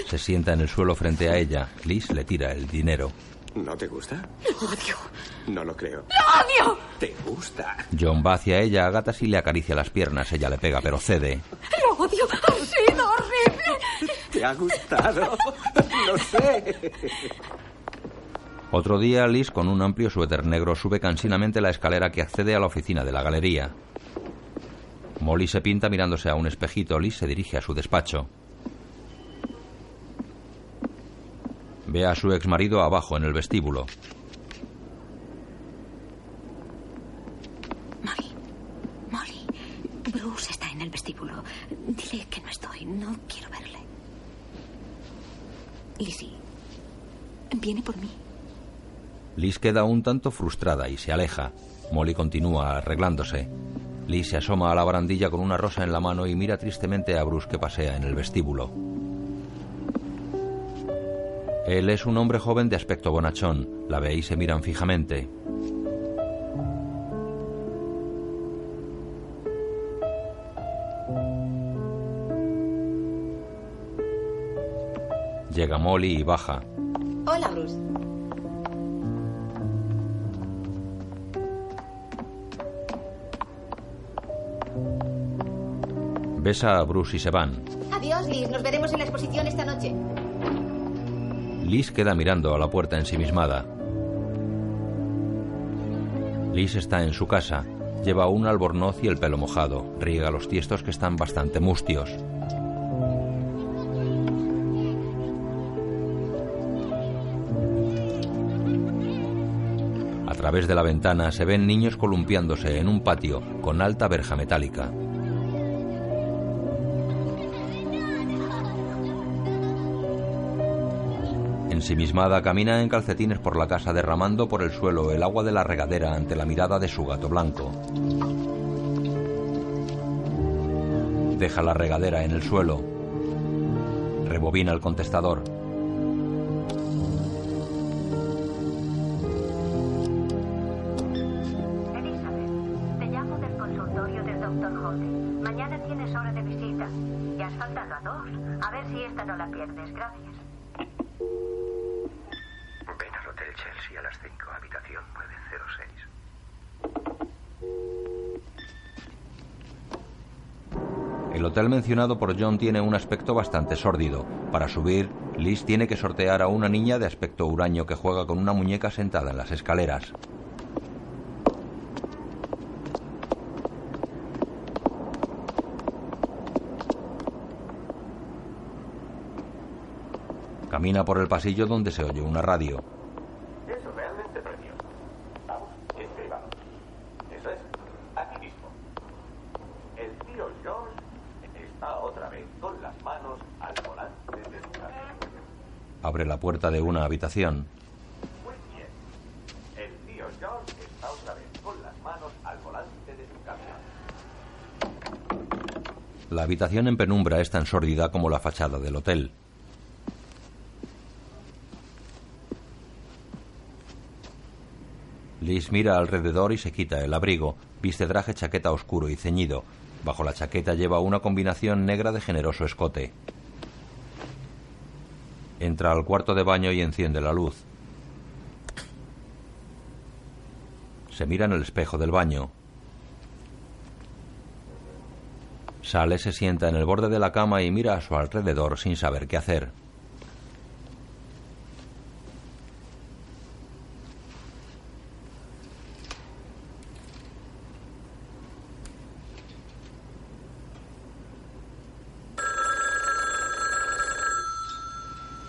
Speaker 1: Se sienta en el suelo frente a ella. Liz le tira el dinero.
Speaker 15: ¿No te gusta?
Speaker 10: ¡Lo odio!
Speaker 15: No lo creo.
Speaker 10: ¡Lo odio!
Speaker 15: ¿Te gusta?
Speaker 1: John va hacia ella a gatas y le acaricia las piernas. Ella le pega, pero cede.
Speaker 10: ¡Lo odio! ¡Ha sido horrible!
Speaker 15: ¿Te ha gustado? Lo sé.
Speaker 1: Otro día, Liz, con un amplio suéter negro, sube cansinamente la escalera que accede a la oficina de la galería. Molly se pinta mirándose a un espejito. Liz se dirige a su despacho. Ve a su exmarido abajo en el vestíbulo.
Speaker 10: Molly. Molly. Bruce está en el vestíbulo. Dile que no estoy. No quiero verle. Lizzie. Viene por mí.
Speaker 1: Liz queda un tanto frustrada y se aleja. Molly continúa arreglándose. Liz se asoma a la barandilla con una rosa en la mano y mira tristemente a Bruce que pasea en el vestíbulo. Él es un hombre joven de aspecto bonachón. La ve y se miran fijamente. Llega Molly y baja.
Speaker 24: Hola, Bruce.
Speaker 1: Besa a Bruce y se van.
Speaker 24: Adiós, Liz. Nos veremos en la exposición esta noche.
Speaker 1: Liz queda mirando a la puerta ensimismada. Liz está en su casa. Lleva un albornoz y el pelo mojado. Riega los tiestos que están bastante mustios. A través de la ventana se ven niños columpiándose en un patio con alta verja metálica. Ensimismada camina en calcetines por la casa derramando por el suelo el agua de la regadera ante la mirada de su gato blanco. Deja la regadera en el suelo. Rebobina el contestador. Mencionado por John tiene un aspecto bastante sórdido. Para subir, Liz tiene que sortear a una niña de aspecto huraño que juega con una muñeca sentada en las escaleras. Camina por el pasillo donde se oye una radio.
Speaker 20: Es realmente precioso. Vamos, escribamos. Eso es, aquí mismo. El tío George está otra vez con las manos al volante de su casa.
Speaker 1: Abre la puerta de una habitación. La habitación en penumbra es tan sórdida como la fachada del hotel. Liz mira alrededor y se quita el abrigo. Viste traje chaqueta oscuro y ceñido. Bajo la chaqueta lleva una combinación negra de generoso escote. Entra al cuarto de baño y enciende la luz. Se mira en el espejo del baño. Sale, se sienta en el borde de la cama y mira a su alrededor sin saber qué hacer.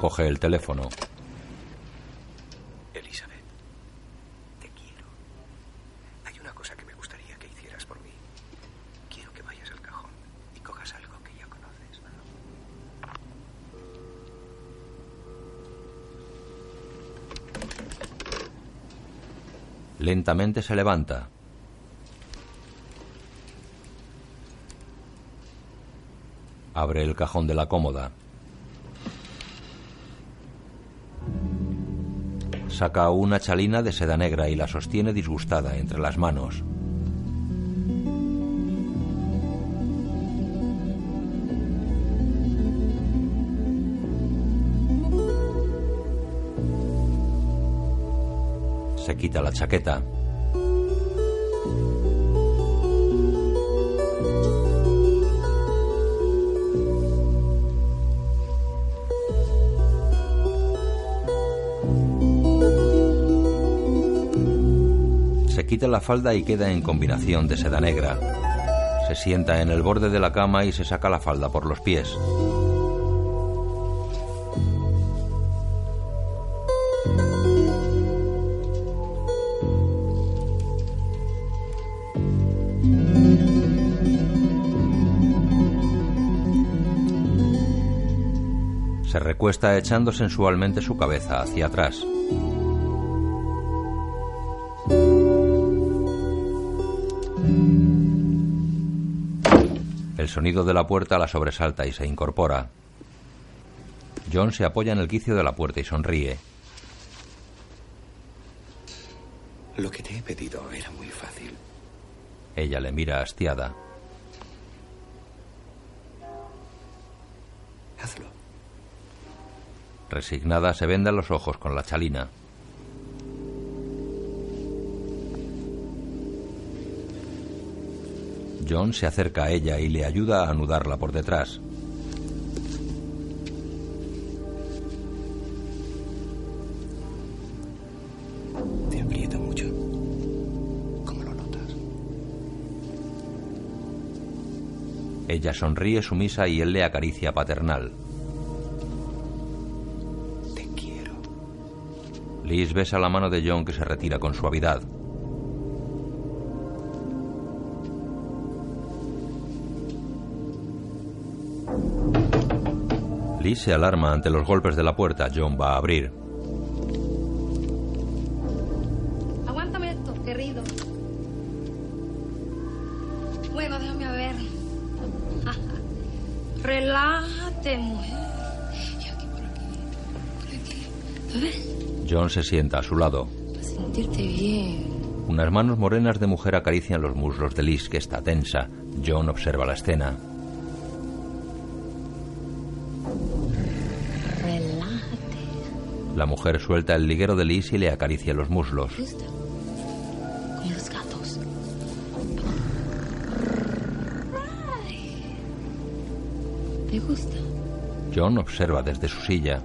Speaker 1: Coge el teléfono.
Speaker 15: Elizabeth, te quiero. Hay una cosa que me gustaría que hicieras por mí. Quiero que vayas al cajón y cojas algo que ya conoces.
Speaker 1: Lentamente se levanta. Abre el cajón de la cómoda. Saca una chalina de seda negra y la sostiene disgustada entre las manos. Se quita la chaqueta. Quita la falda y queda en combinación de seda negra. Se sienta en el borde de la cama y se saca la falda por los pies. Se recuesta echando sensualmente su cabeza hacia atrás. El sonido de la puerta la sobresalta y se incorpora. John se apoya en el quicio de la puerta y sonríe.
Speaker 15: Lo que te he pedido era muy fácil.
Speaker 1: Ella le mira hastiada.
Speaker 15: Hazlo.
Speaker 1: Resignada se venda los ojos con la chalina. John se acerca a ella y le ayuda a anudarla por detrás.
Speaker 15: Te aprieta mucho. ¿Cómo lo notas?
Speaker 1: Ella sonríe sumisa y él le acaricia paternal.
Speaker 15: Te quiero.
Speaker 1: Liz besa la mano de John que se retira con suavidad. Liz se alarma ante los golpes de la puerta. John va a abrir.
Speaker 25: Aguántame esto, querido. Bueno, déjame ver. Relájate, mujer. Y aquí por aquí, por aquí. A ver,
Speaker 1: John se sienta a su lado.
Speaker 25: para sentirte bien.
Speaker 1: Unas manos morenas de mujer acarician los muslos de Liz, que está tensa. John observa la escena. La mujer suelta el liguero de Liz y le acaricia los muslos.
Speaker 25: Con los gatos. ¿Te gusta?
Speaker 1: John observa desde su silla.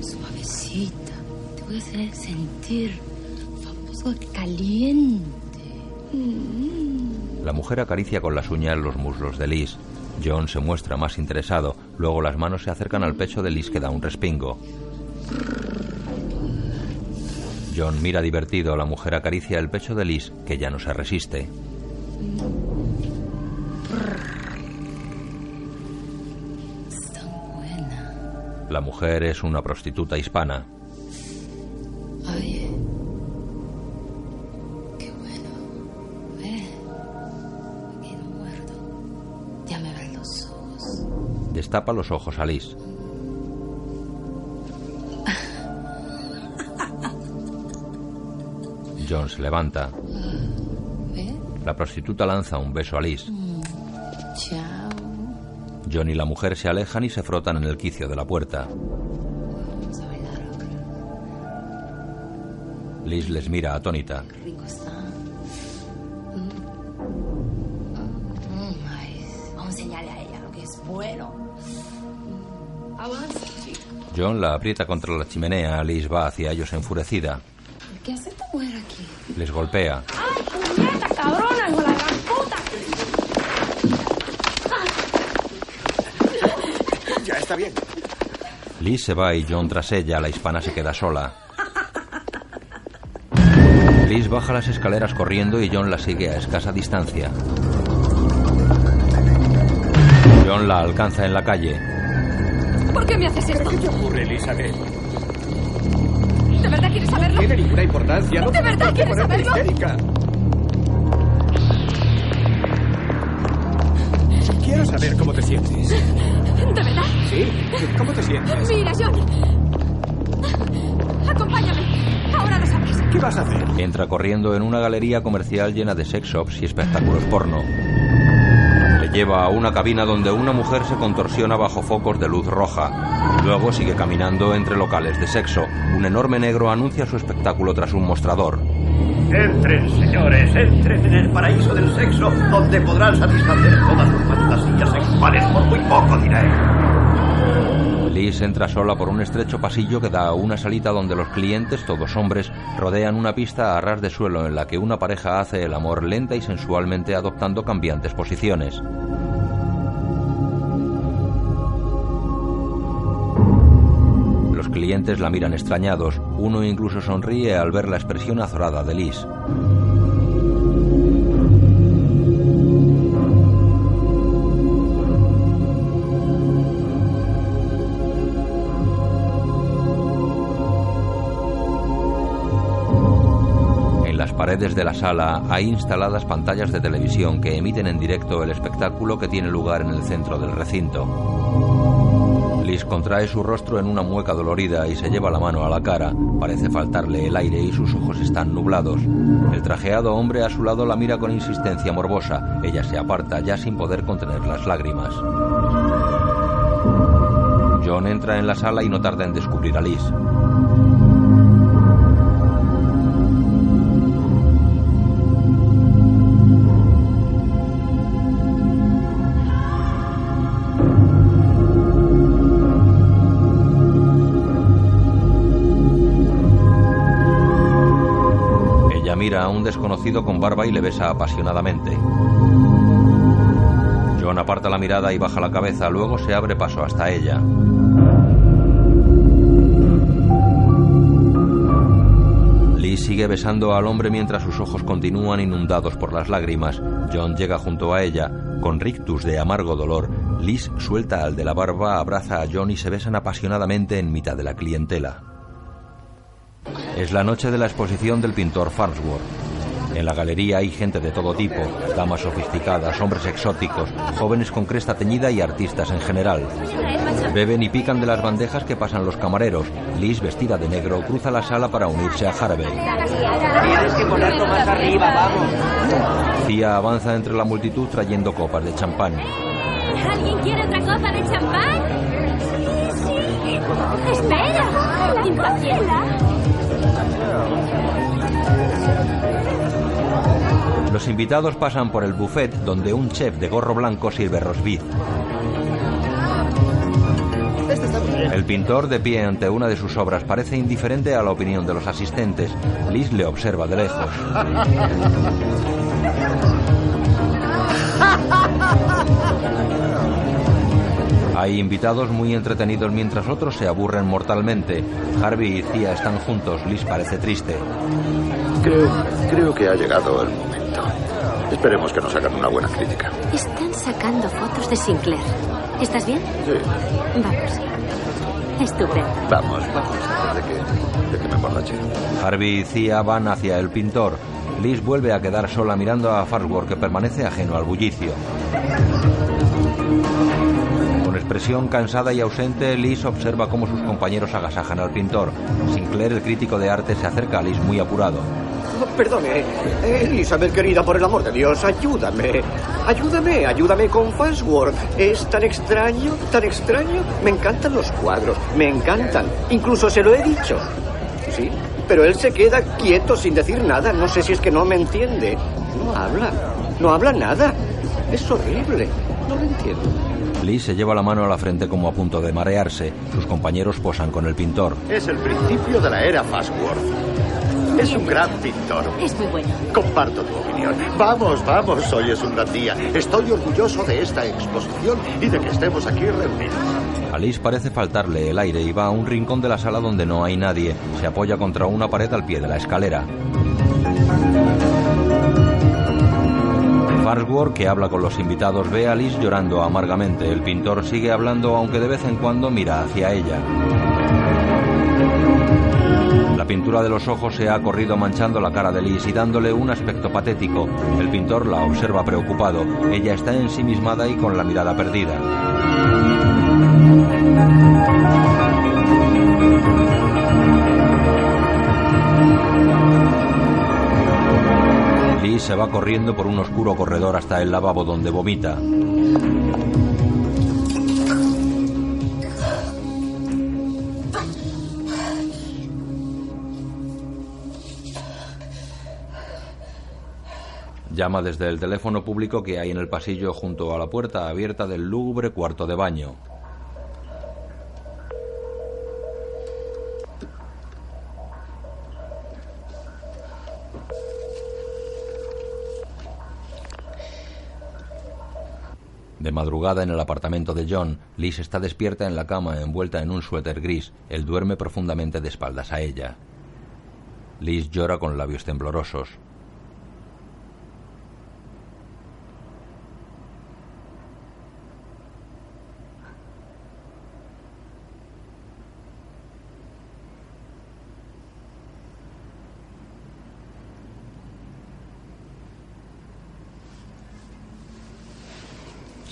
Speaker 25: Suavecita. Te voy a hacer sentir famoso caliente. Mm.
Speaker 1: La mujer acaricia con las uñas los muslos de Liz. John se muestra más interesado. Luego las manos se acercan al pecho de Liz que da un respingo. John mira divertido. La mujer acaricia el pecho de Liz, que ya no se resiste. La mujer es una prostituta hispana. Destapa los ojos a Liz. John se levanta.
Speaker 25: ¿Ve?
Speaker 1: La prostituta lanza un beso a Liz.
Speaker 25: Mm.
Speaker 1: John y la mujer se alejan y se frotan en el quicio de la puerta. Liz les mira atónita.
Speaker 25: Enseñarle a ella lo que es bueno. Avanza.
Speaker 1: John la aprieta contra la chimenea. Liz va hacia ellos enfurecida.
Speaker 25: ¿Qué hace esta mujer aquí?
Speaker 1: Les golpea.
Speaker 25: ¡Ay, puñeta, cabrona, hijo de la gran puta!
Speaker 15: Ya está bien.
Speaker 1: Liz se va y John tras ella. La hispana se queda sola. Liz baja las escaleras corriendo y John la sigue a escasa distancia. John la alcanza en la calle.
Speaker 10: ¿Por qué me haces esto?
Speaker 15: ¿Qué te ocurre, Elizabeth?
Speaker 10: ¿De verdad quieres saberlo?
Speaker 15: No tiene ninguna importancia. No
Speaker 10: ¿De verdad quieres saberlo?
Speaker 15: histérica. Quiero saber cómo te sientes.
Speaker 10: ¿De verdad?
Speaker 15: ¿Sí? ¿Cómo te sientes?
Speaker 10: Mira, John. Acompáñame. Ahora lo sabes.
Speaker 15: ¿Qué vas a hacer?
Speaker 1: Entra corriendo en una galería comercial llena de sex shops y espectáculos porno. Le lleva a una cabina donde una mujer se contorsiona bajo focos de luz roja. Luego sigue caminando entre locales de sexo. Un enorme negro anuncia su espectáculo tras un mostrador.
Speaker 11: Entren, señores, entren en el paraíso del sexo, donde podrán satisfacer todas sus fantasías sexuales por muy poco dinero.
Speaker 1: Liz entra sola por un estrecho pasillo que da a una salita donde los clientes, todos hombres, rodean una pista a ras de suelo en la que una pareja hace el amor lenta y sensualmente adoptando cambiantes posiciones. Los clientes la miran extrañados. Uno incluso sonríe al ver la expresión azorada de Liz. Paredes de la sala hay instaladas pantallas de televisión que emiten en directo el espectáculo que tiene lugar en el centro del recinto. Liz contrae su rostro en una mueca dolorida y se lleva la mano a la cara. Parece faltarle el aire y sus ojos están nublados. El trajeado hombre a su lado la mira con insistencia morbosa. Ella se aparta ya sin poder contener las lágrimas. John entra en la sala y no tarda en descubrir a Liz. Desconocido con barba y le besa apasionadamente. John aparta la mirada y baja la cabeza, luego se abre paso hasta ella. Liz sigue besando al hombre mientras sus ojos continúan inundados por las lágrimas. John llega junto a ella. Con rictus de amargo dolor, Liz suelta al de la barba, abraza a John y se besan apasionadamente en mitad de la clientela. Es la noche de la exposición del pintor Farnsworth. En la galería hay gente de todo tipo, damas sofisticadas, hombres exóticos, jóvenes con cresta teñida y artistas en general. Beben y pican de las bandejas que pasan los camareros. Liz, vestida de negro, cruza la sala para unirse a Harvey.
Speaker 19: Tienes que ponerlo más arriba, vamos.
Speaker 1: Cia avanza entre la multitud trayendo copas de champán.
Speaker 4: ¿Alguien quiere otra copa de champán?
Speaker 1: Los invitados pasan por el buffet donde un chef de gorro blanco sirve rosbif. El pintor, de pie ante una de sus obras, parece indiferente a la opinión de los asistentes. Liz le observa de lejos. Hay invitados muy entretenidos mientras otros se aburren mortalmente. Harvey y Tia están juntos. Liz parece triste.
Speaker 9: Creo, creo que ha llegado el momento. Esperemos que nos hagan una buena crítica.
Speaker 4: Están sacando fotos de Sinclair. ¿Estás bien?
Speaker 9: Sí,
Speaker 4: Vamos. Estupendo.
Speaker 9: vamos, vamos, antes de que, de que me emborrache.
Speaker 1: Harvey y Cia van hacia el pintor. Liz vuelve a quedar sola mirando a Farnsworth que permanece ajeno al bullicio. Con expresión cansada y ausente, Liz observa cómo sus compañeros agasajan al pintor. Sinclair, el crítico de arte, se acerca a Liz muy apurado.
Speaker 12: Perdone, Elizabeth querida, por el amor de Dios, ayúdame. Ayúdame, ayúdame con Farnsworth. Es tan extraño, tan extraño. Me encantan los cuadros, me encantan. Incluso se lo he dicho. Sí, Pero él se queda quieto sin decir nada. No sé si es que no me entiende. No habla. No habla nada. Es horrible. No lo entiendo.
Speaker 1: Liz se lleva la mano a la frente como a punto de marearse. Sus compañeros posan con el pintor.
Speaker 9: Es el principio de la era Fastworth. Es un gran pintor.
Speaker 7: Es muy bueno.
Speaker 9: Comparto tu opinión. Vamos, vamos, hoy es un gran día. Estoy orgulloso de esta exposición y de que estemos aquí reunidos.
Speaker 1: A Liz parece faltarle el aire y va a un rincón de la sala donde no hay nadie. Se apoya contra una pared al pie de la escalera. Farnsworth, que habla con los invitados, ve a Liz llorando amargamente. El pintor sigue hablando, aunque de vez en cuando mira hacia ella. La pintura de los ojos se ha corrido manchando la cara de Liz y dándole un aspecto patético. El pintor la observa preocupado. Ella está ensimismada y con la mirada perdida. Liz se va corriendo por un oscuro corredor hasta el lavabo donde vomita. Llama desde el teléfono público que hay en el pasillo junto a la puerta abierta del lúgubre cuarto de baño. De madrugada en el apartamento de John, Liz está despierta en la cama envuelta en un suéter gris. Él duerme profundamente de espaldas a ella. Liz llora con labios temblorosos.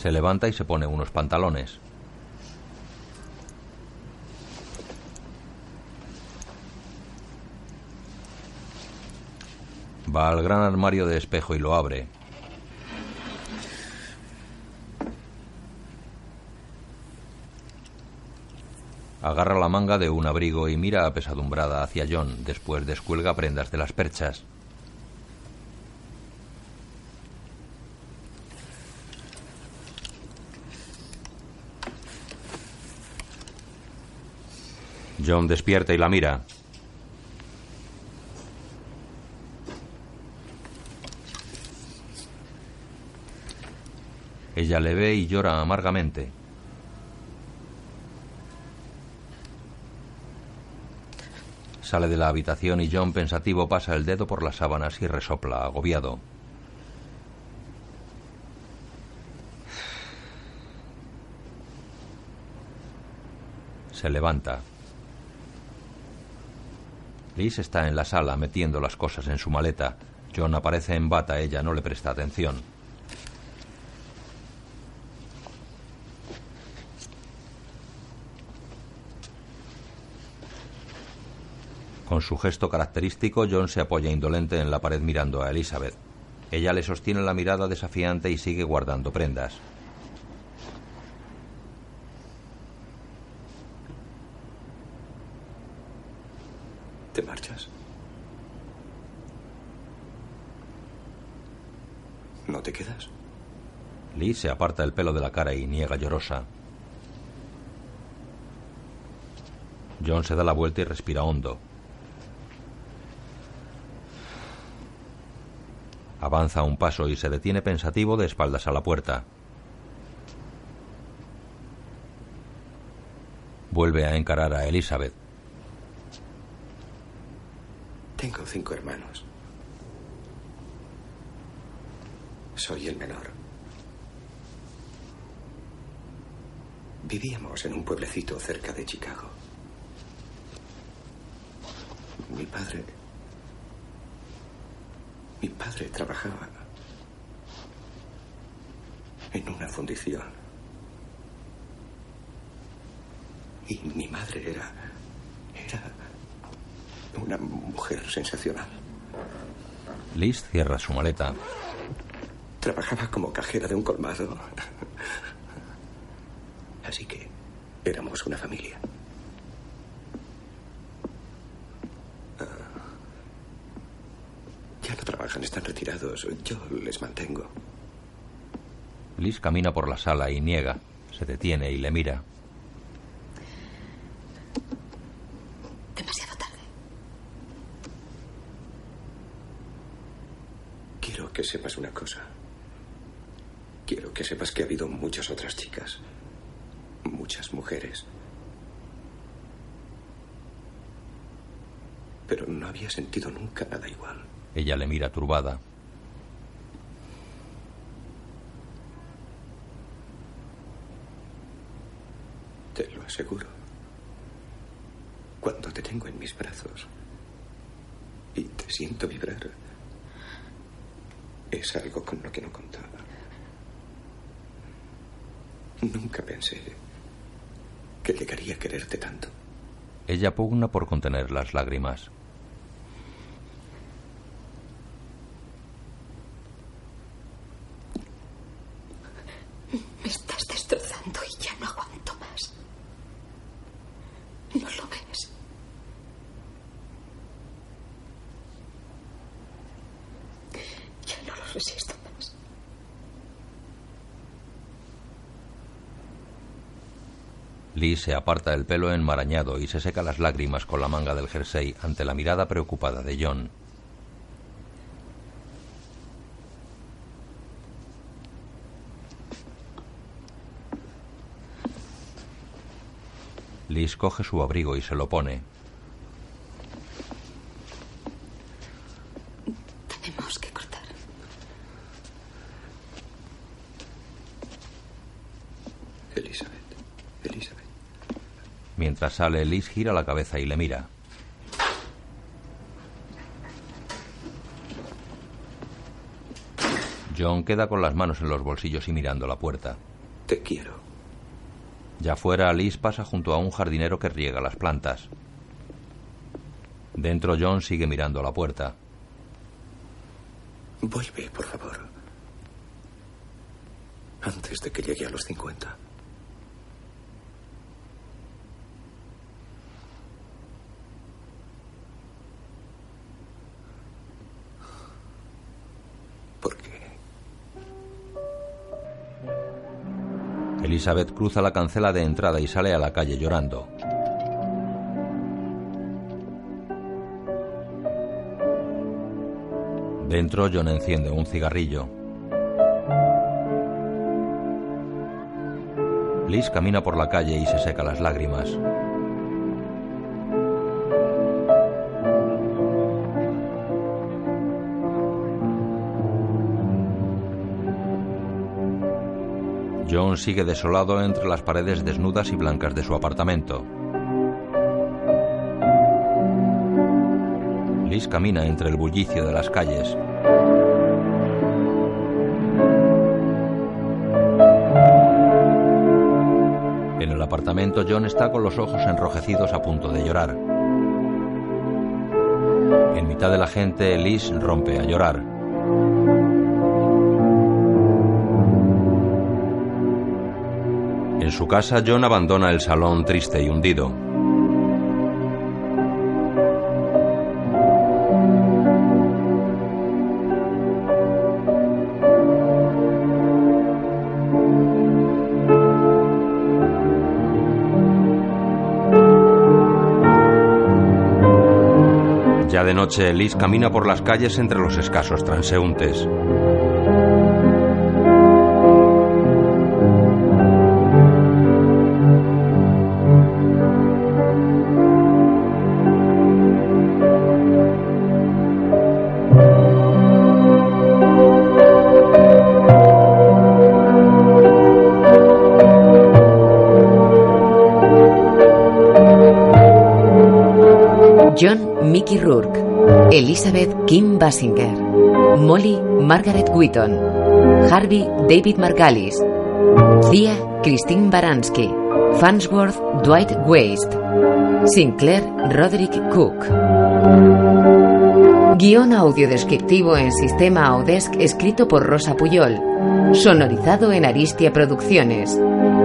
Speaker 1: Se levanta y se pone unos pantalones. Va al gran armario de espejo y lo abre. Agarra la manga de un abrigo y mira apesadumbrada hacia John. Después descuelga prendas de las perchas. John despierta y la mira. Ella le ve y llora amargamente. Sale de la habitación y John pensativo pasa el dedo por las sábanas y resopla, agobiado. Se levanta. Liz está en la sala metiendo las cosas en su maleta. John aparece en bata, ella no le presta atención. Con su gesto característico, John se apoya indolente en la pared mirando a Elizabeth. Ella le sostiene la mirada desafiante y sigue guardando prendas.
Speaker 15: ¿Te marchas? ¿No te quedas?
Speaker 1: Se aparta el pelo de la cara y niega llorosa. John se da la vuelta y respira hondo. Avanza un paso y se detiene pensativo de espaldas a la puerta. Vuelve a encarar a Elizabeth.
Speaker 15: Tengo cinco hermanos. Soy el menor. Vivíamos en un pueblecito cerca de Chicago. Mi padre... Mi padre trabajaba en una fundición. Y mi madre era... Era una mujer sensacional.
Speaker 1: Liz cierra su maleta.
Speaker 15: Trabajaba como cajera de un colmado. Así que éramos una familia. Ah, trabajan, están retirados. Yo les mantengo.
Speaker 1: Liz camina por la sala y niega. Se detiene y le mira.
Speaker 10: Demasiado tarde.
Speaker 15: Quiero que sepas una cosa. Quiero que sepas que ha habido muchas otras chicas. Muchas mujeres. Pero no había sentido nunca nada igual.
Speaker 1: Ella le mira turbada.
Speaker 15: Te lo aseguro. Cuando te tengo en mis brazos y te siento vibrar, es algo con lo que no contaba. Nunca pensé que llegaría a quererte tanto.
Speaker 1: Ella pugna por contener las lágrimas.
Speaker 10: Me estás destrozando y ya no aguanto más. ¿No lo ves? Ya no lo resisto más.
Speaker 1: Liz se aparta el pelo enmarañado y se seca las lágrimas con la manga del jersey ante la mirada preocupada de John. Liz coge su abrigo y se lo pone.
Speaker 10: Tenemos que cortar.
Speaker 15: Elizabeth, Elizabeth.
Speaker 1: Mientras sale, Liz gira la cabeza y le mira. John queda con las manos en los bolsillos y mirando la puerta.
Speaker 15: Te quiero.
Speaker 1: Ya fuera, Liz pasa junto a un jardinero que riega las plantas. Dentro, John sigue mirando la puerta.
Speaker 15: Vuelve, por favor. Antes de que llegue a los 50.
Speaker 1: Elizabeth cruza la cancela de entrada y sale a la calle llorando. Dentro, John enciende un cigarrillo. Liz camina por la calle y se seca las lágrimas. Sigue desolado entre las paredes desnudas y blancas de su apartamento. Liz camina entre el bullicio de las calles. En el apartamento, John está con los ojos enrojecidos a punto de llorar. En mitad de la gente, Liz rompe a llorar. Su casa, John abandona el salón triste y hundido. Ya de noche, Liz camina por las calles entre los escasos transeúntes.
Speaker 2: Mickey Rourke, Elizabeth Kim Basinger, Molly Margaret Wheaton, Harvey David Margalis, Thea Christine Baranski, Farnsworth Dwight Waste, Sinclair Roderick Cook. Guión audio descriptivo en sistema Audesc escrito por Rosa Puyol. Sonorizado en Aristia Producciones.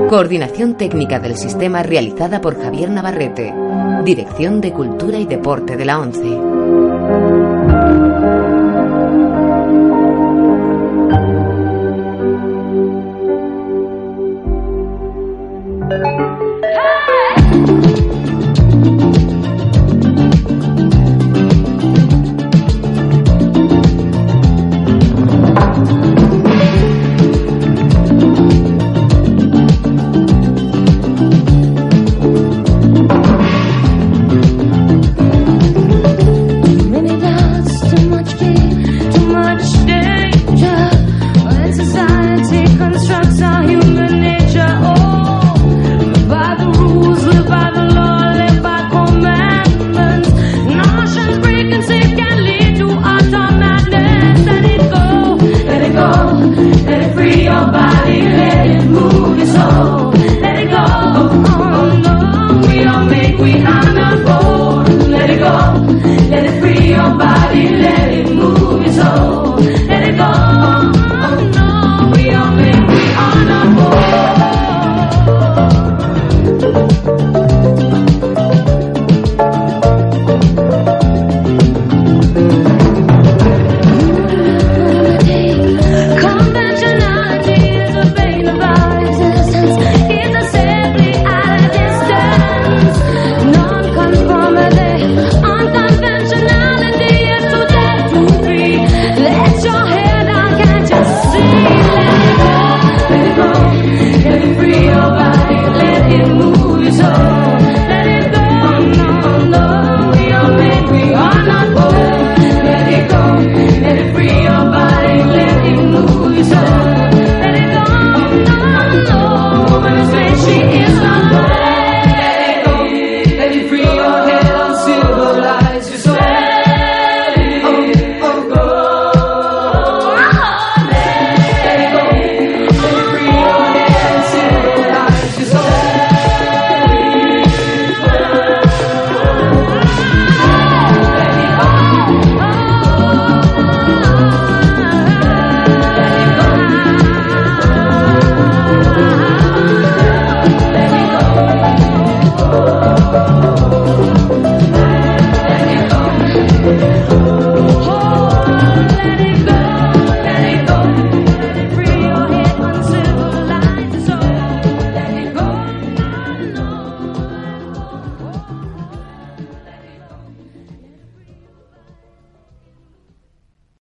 Speaker 2: Coordinación técnica del sistema realizada por Javier Navarrete. Dirección de Cultura y Deporte de la ONCE.